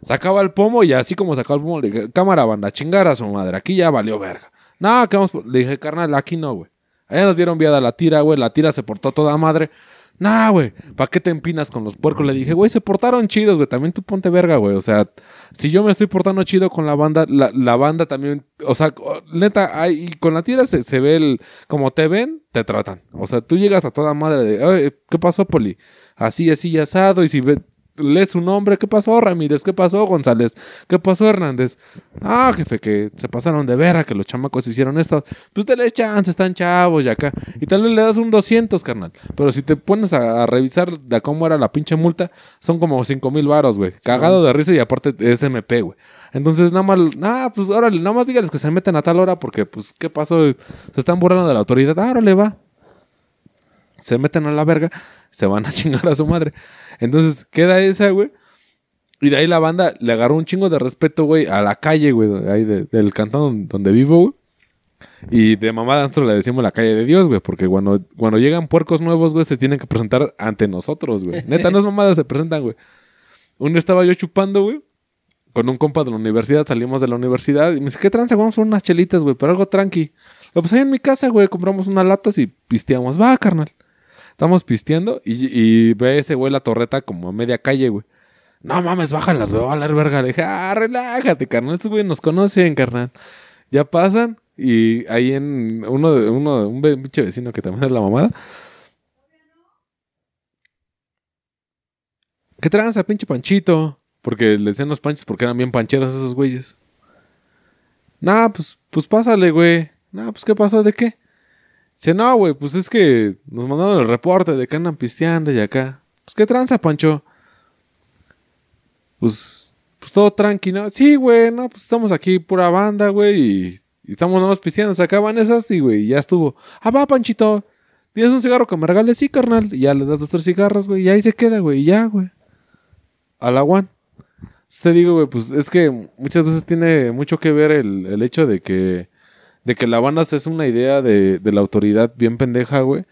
Sacaba el pomo y así como sacaba el pomo, le dije, cámara banda, chingar a su madre, aquí ya valió verga. No, que vamos, por-". le dije, carnal, aquí no, güey. Allá nos dieron viada la tira, güey, la tira se portó toda madre. Nah, güey, ¿para qué te empinas con los puercos? Le dije, güey, se portaron chidos, güey, también tú ponte verga, güey. O sea, si yo me estoy portando chido con la banda, la, la banda también, o sea, neta, hay, con la tira se, se ve el, como te ven, te tratan. O sea, tú llegas a toda madre de, "Oye, ¿qué pasó, Poli? Así, así, asado, y si ve, lees su nombre, ¿qué pasó, Ramírez? ¿Qué pasó, González? ¿Qué pasó, Hernández? Ah, jefe, que se pasaron de vera, que los chamacos hicieron esto. Pues te le chance, están chavos y acá. Y tal vez le das un 200, carnal. Pero si te pones a, a revisar de cómo era la pinche multa, son como 5 mil varos, güey. Cagado de risa y aparte es MP, güey. Entonces, nada más, nada, pues órale, nada más dígales que se meten a tal hora porque, pues, ¿qué pasó? Se están burlando de la autoridad. Ah, órale, va. Se meten a la verga, se van a chingar a su madre. Entonces, queda esa, güey. Y de ahí la banda le agarró un chingo de respeto, güey, a la calle, güey, ahí de- del cantón donde vivo, güey. Y de mamada nosotros le decimos la calle de Dios, güey, porque cuando, cuando llegan puercos nuevos, güey, se tienen que presentar ante nosotros, güey. Neta, no es mamada, se presentan, güey. Un día estaba yo chupando, güey, con un compa de la universidad, salimos de la universidad y me dice, ¿qué tranza? Vamos por unas chelitas, güey, pero algo tranqui. Lo pues ahí en mi casa, güey, compramos unas latas y pisteamos. Va, carnal. Estamos pisteando y, y ve ese güey la torreta como a media calle, güey. No mames, bájalas, güey, va a valer verga. Le dije, ah, relájate, carnal. Estos güey nos conocen, carnal. Ya pasan y ahí en uno de uno de un pinche vecino que también es la mamada. ¿Qué tranza, pinche panchito? Porque le decían los panchos porque eran bien pancheros esos güeyes. Nah, pues, pues pásale, güey. Nah, pues ¿qué pasó? ¿De qué? Dice, no, güey, pues es que nos mandaron el reporte de que andan pisteando y acá. Pues qué tranza, Pancho. Pues, pues todo tranqui, ¿no? Sí, güey, no, pues estamos aquí pura banda, güey, y, y estamos nada más pisteando. Se acaban esas y, güey, ya estuvo. Ah, va, Panchito. ¿Tienes un cigarro que me regales? Sí, carnal. Y ya le das dos, tres cigarros, güey, y ahí se queda, güey, y ya, güey. A la. Te digo, güey, pues es que muchas veces tiene mucho que ver el, el hecho de que, de que la banda es una idea de, de la autoridad bien pendeja, güey,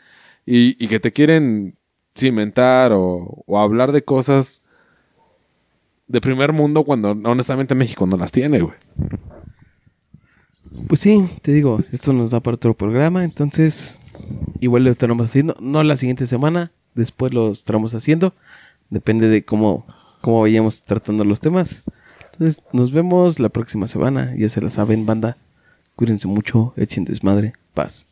y, y que te quieren cimentar o, o hablar de cosas de primer mundo cuando honestamente México no las tiene, güey. Pues sí, te digo, esto nos da para otro programa, entonces igual lo estaremos haciendo, no la siguiente semana, después lo estaremos haciendo, depende de cómo, cómo vayamos tratando los temas. Entonces nos vemos la próxima semana, ya se la saben, banda, cuídense mucho, echen desmadre, paz.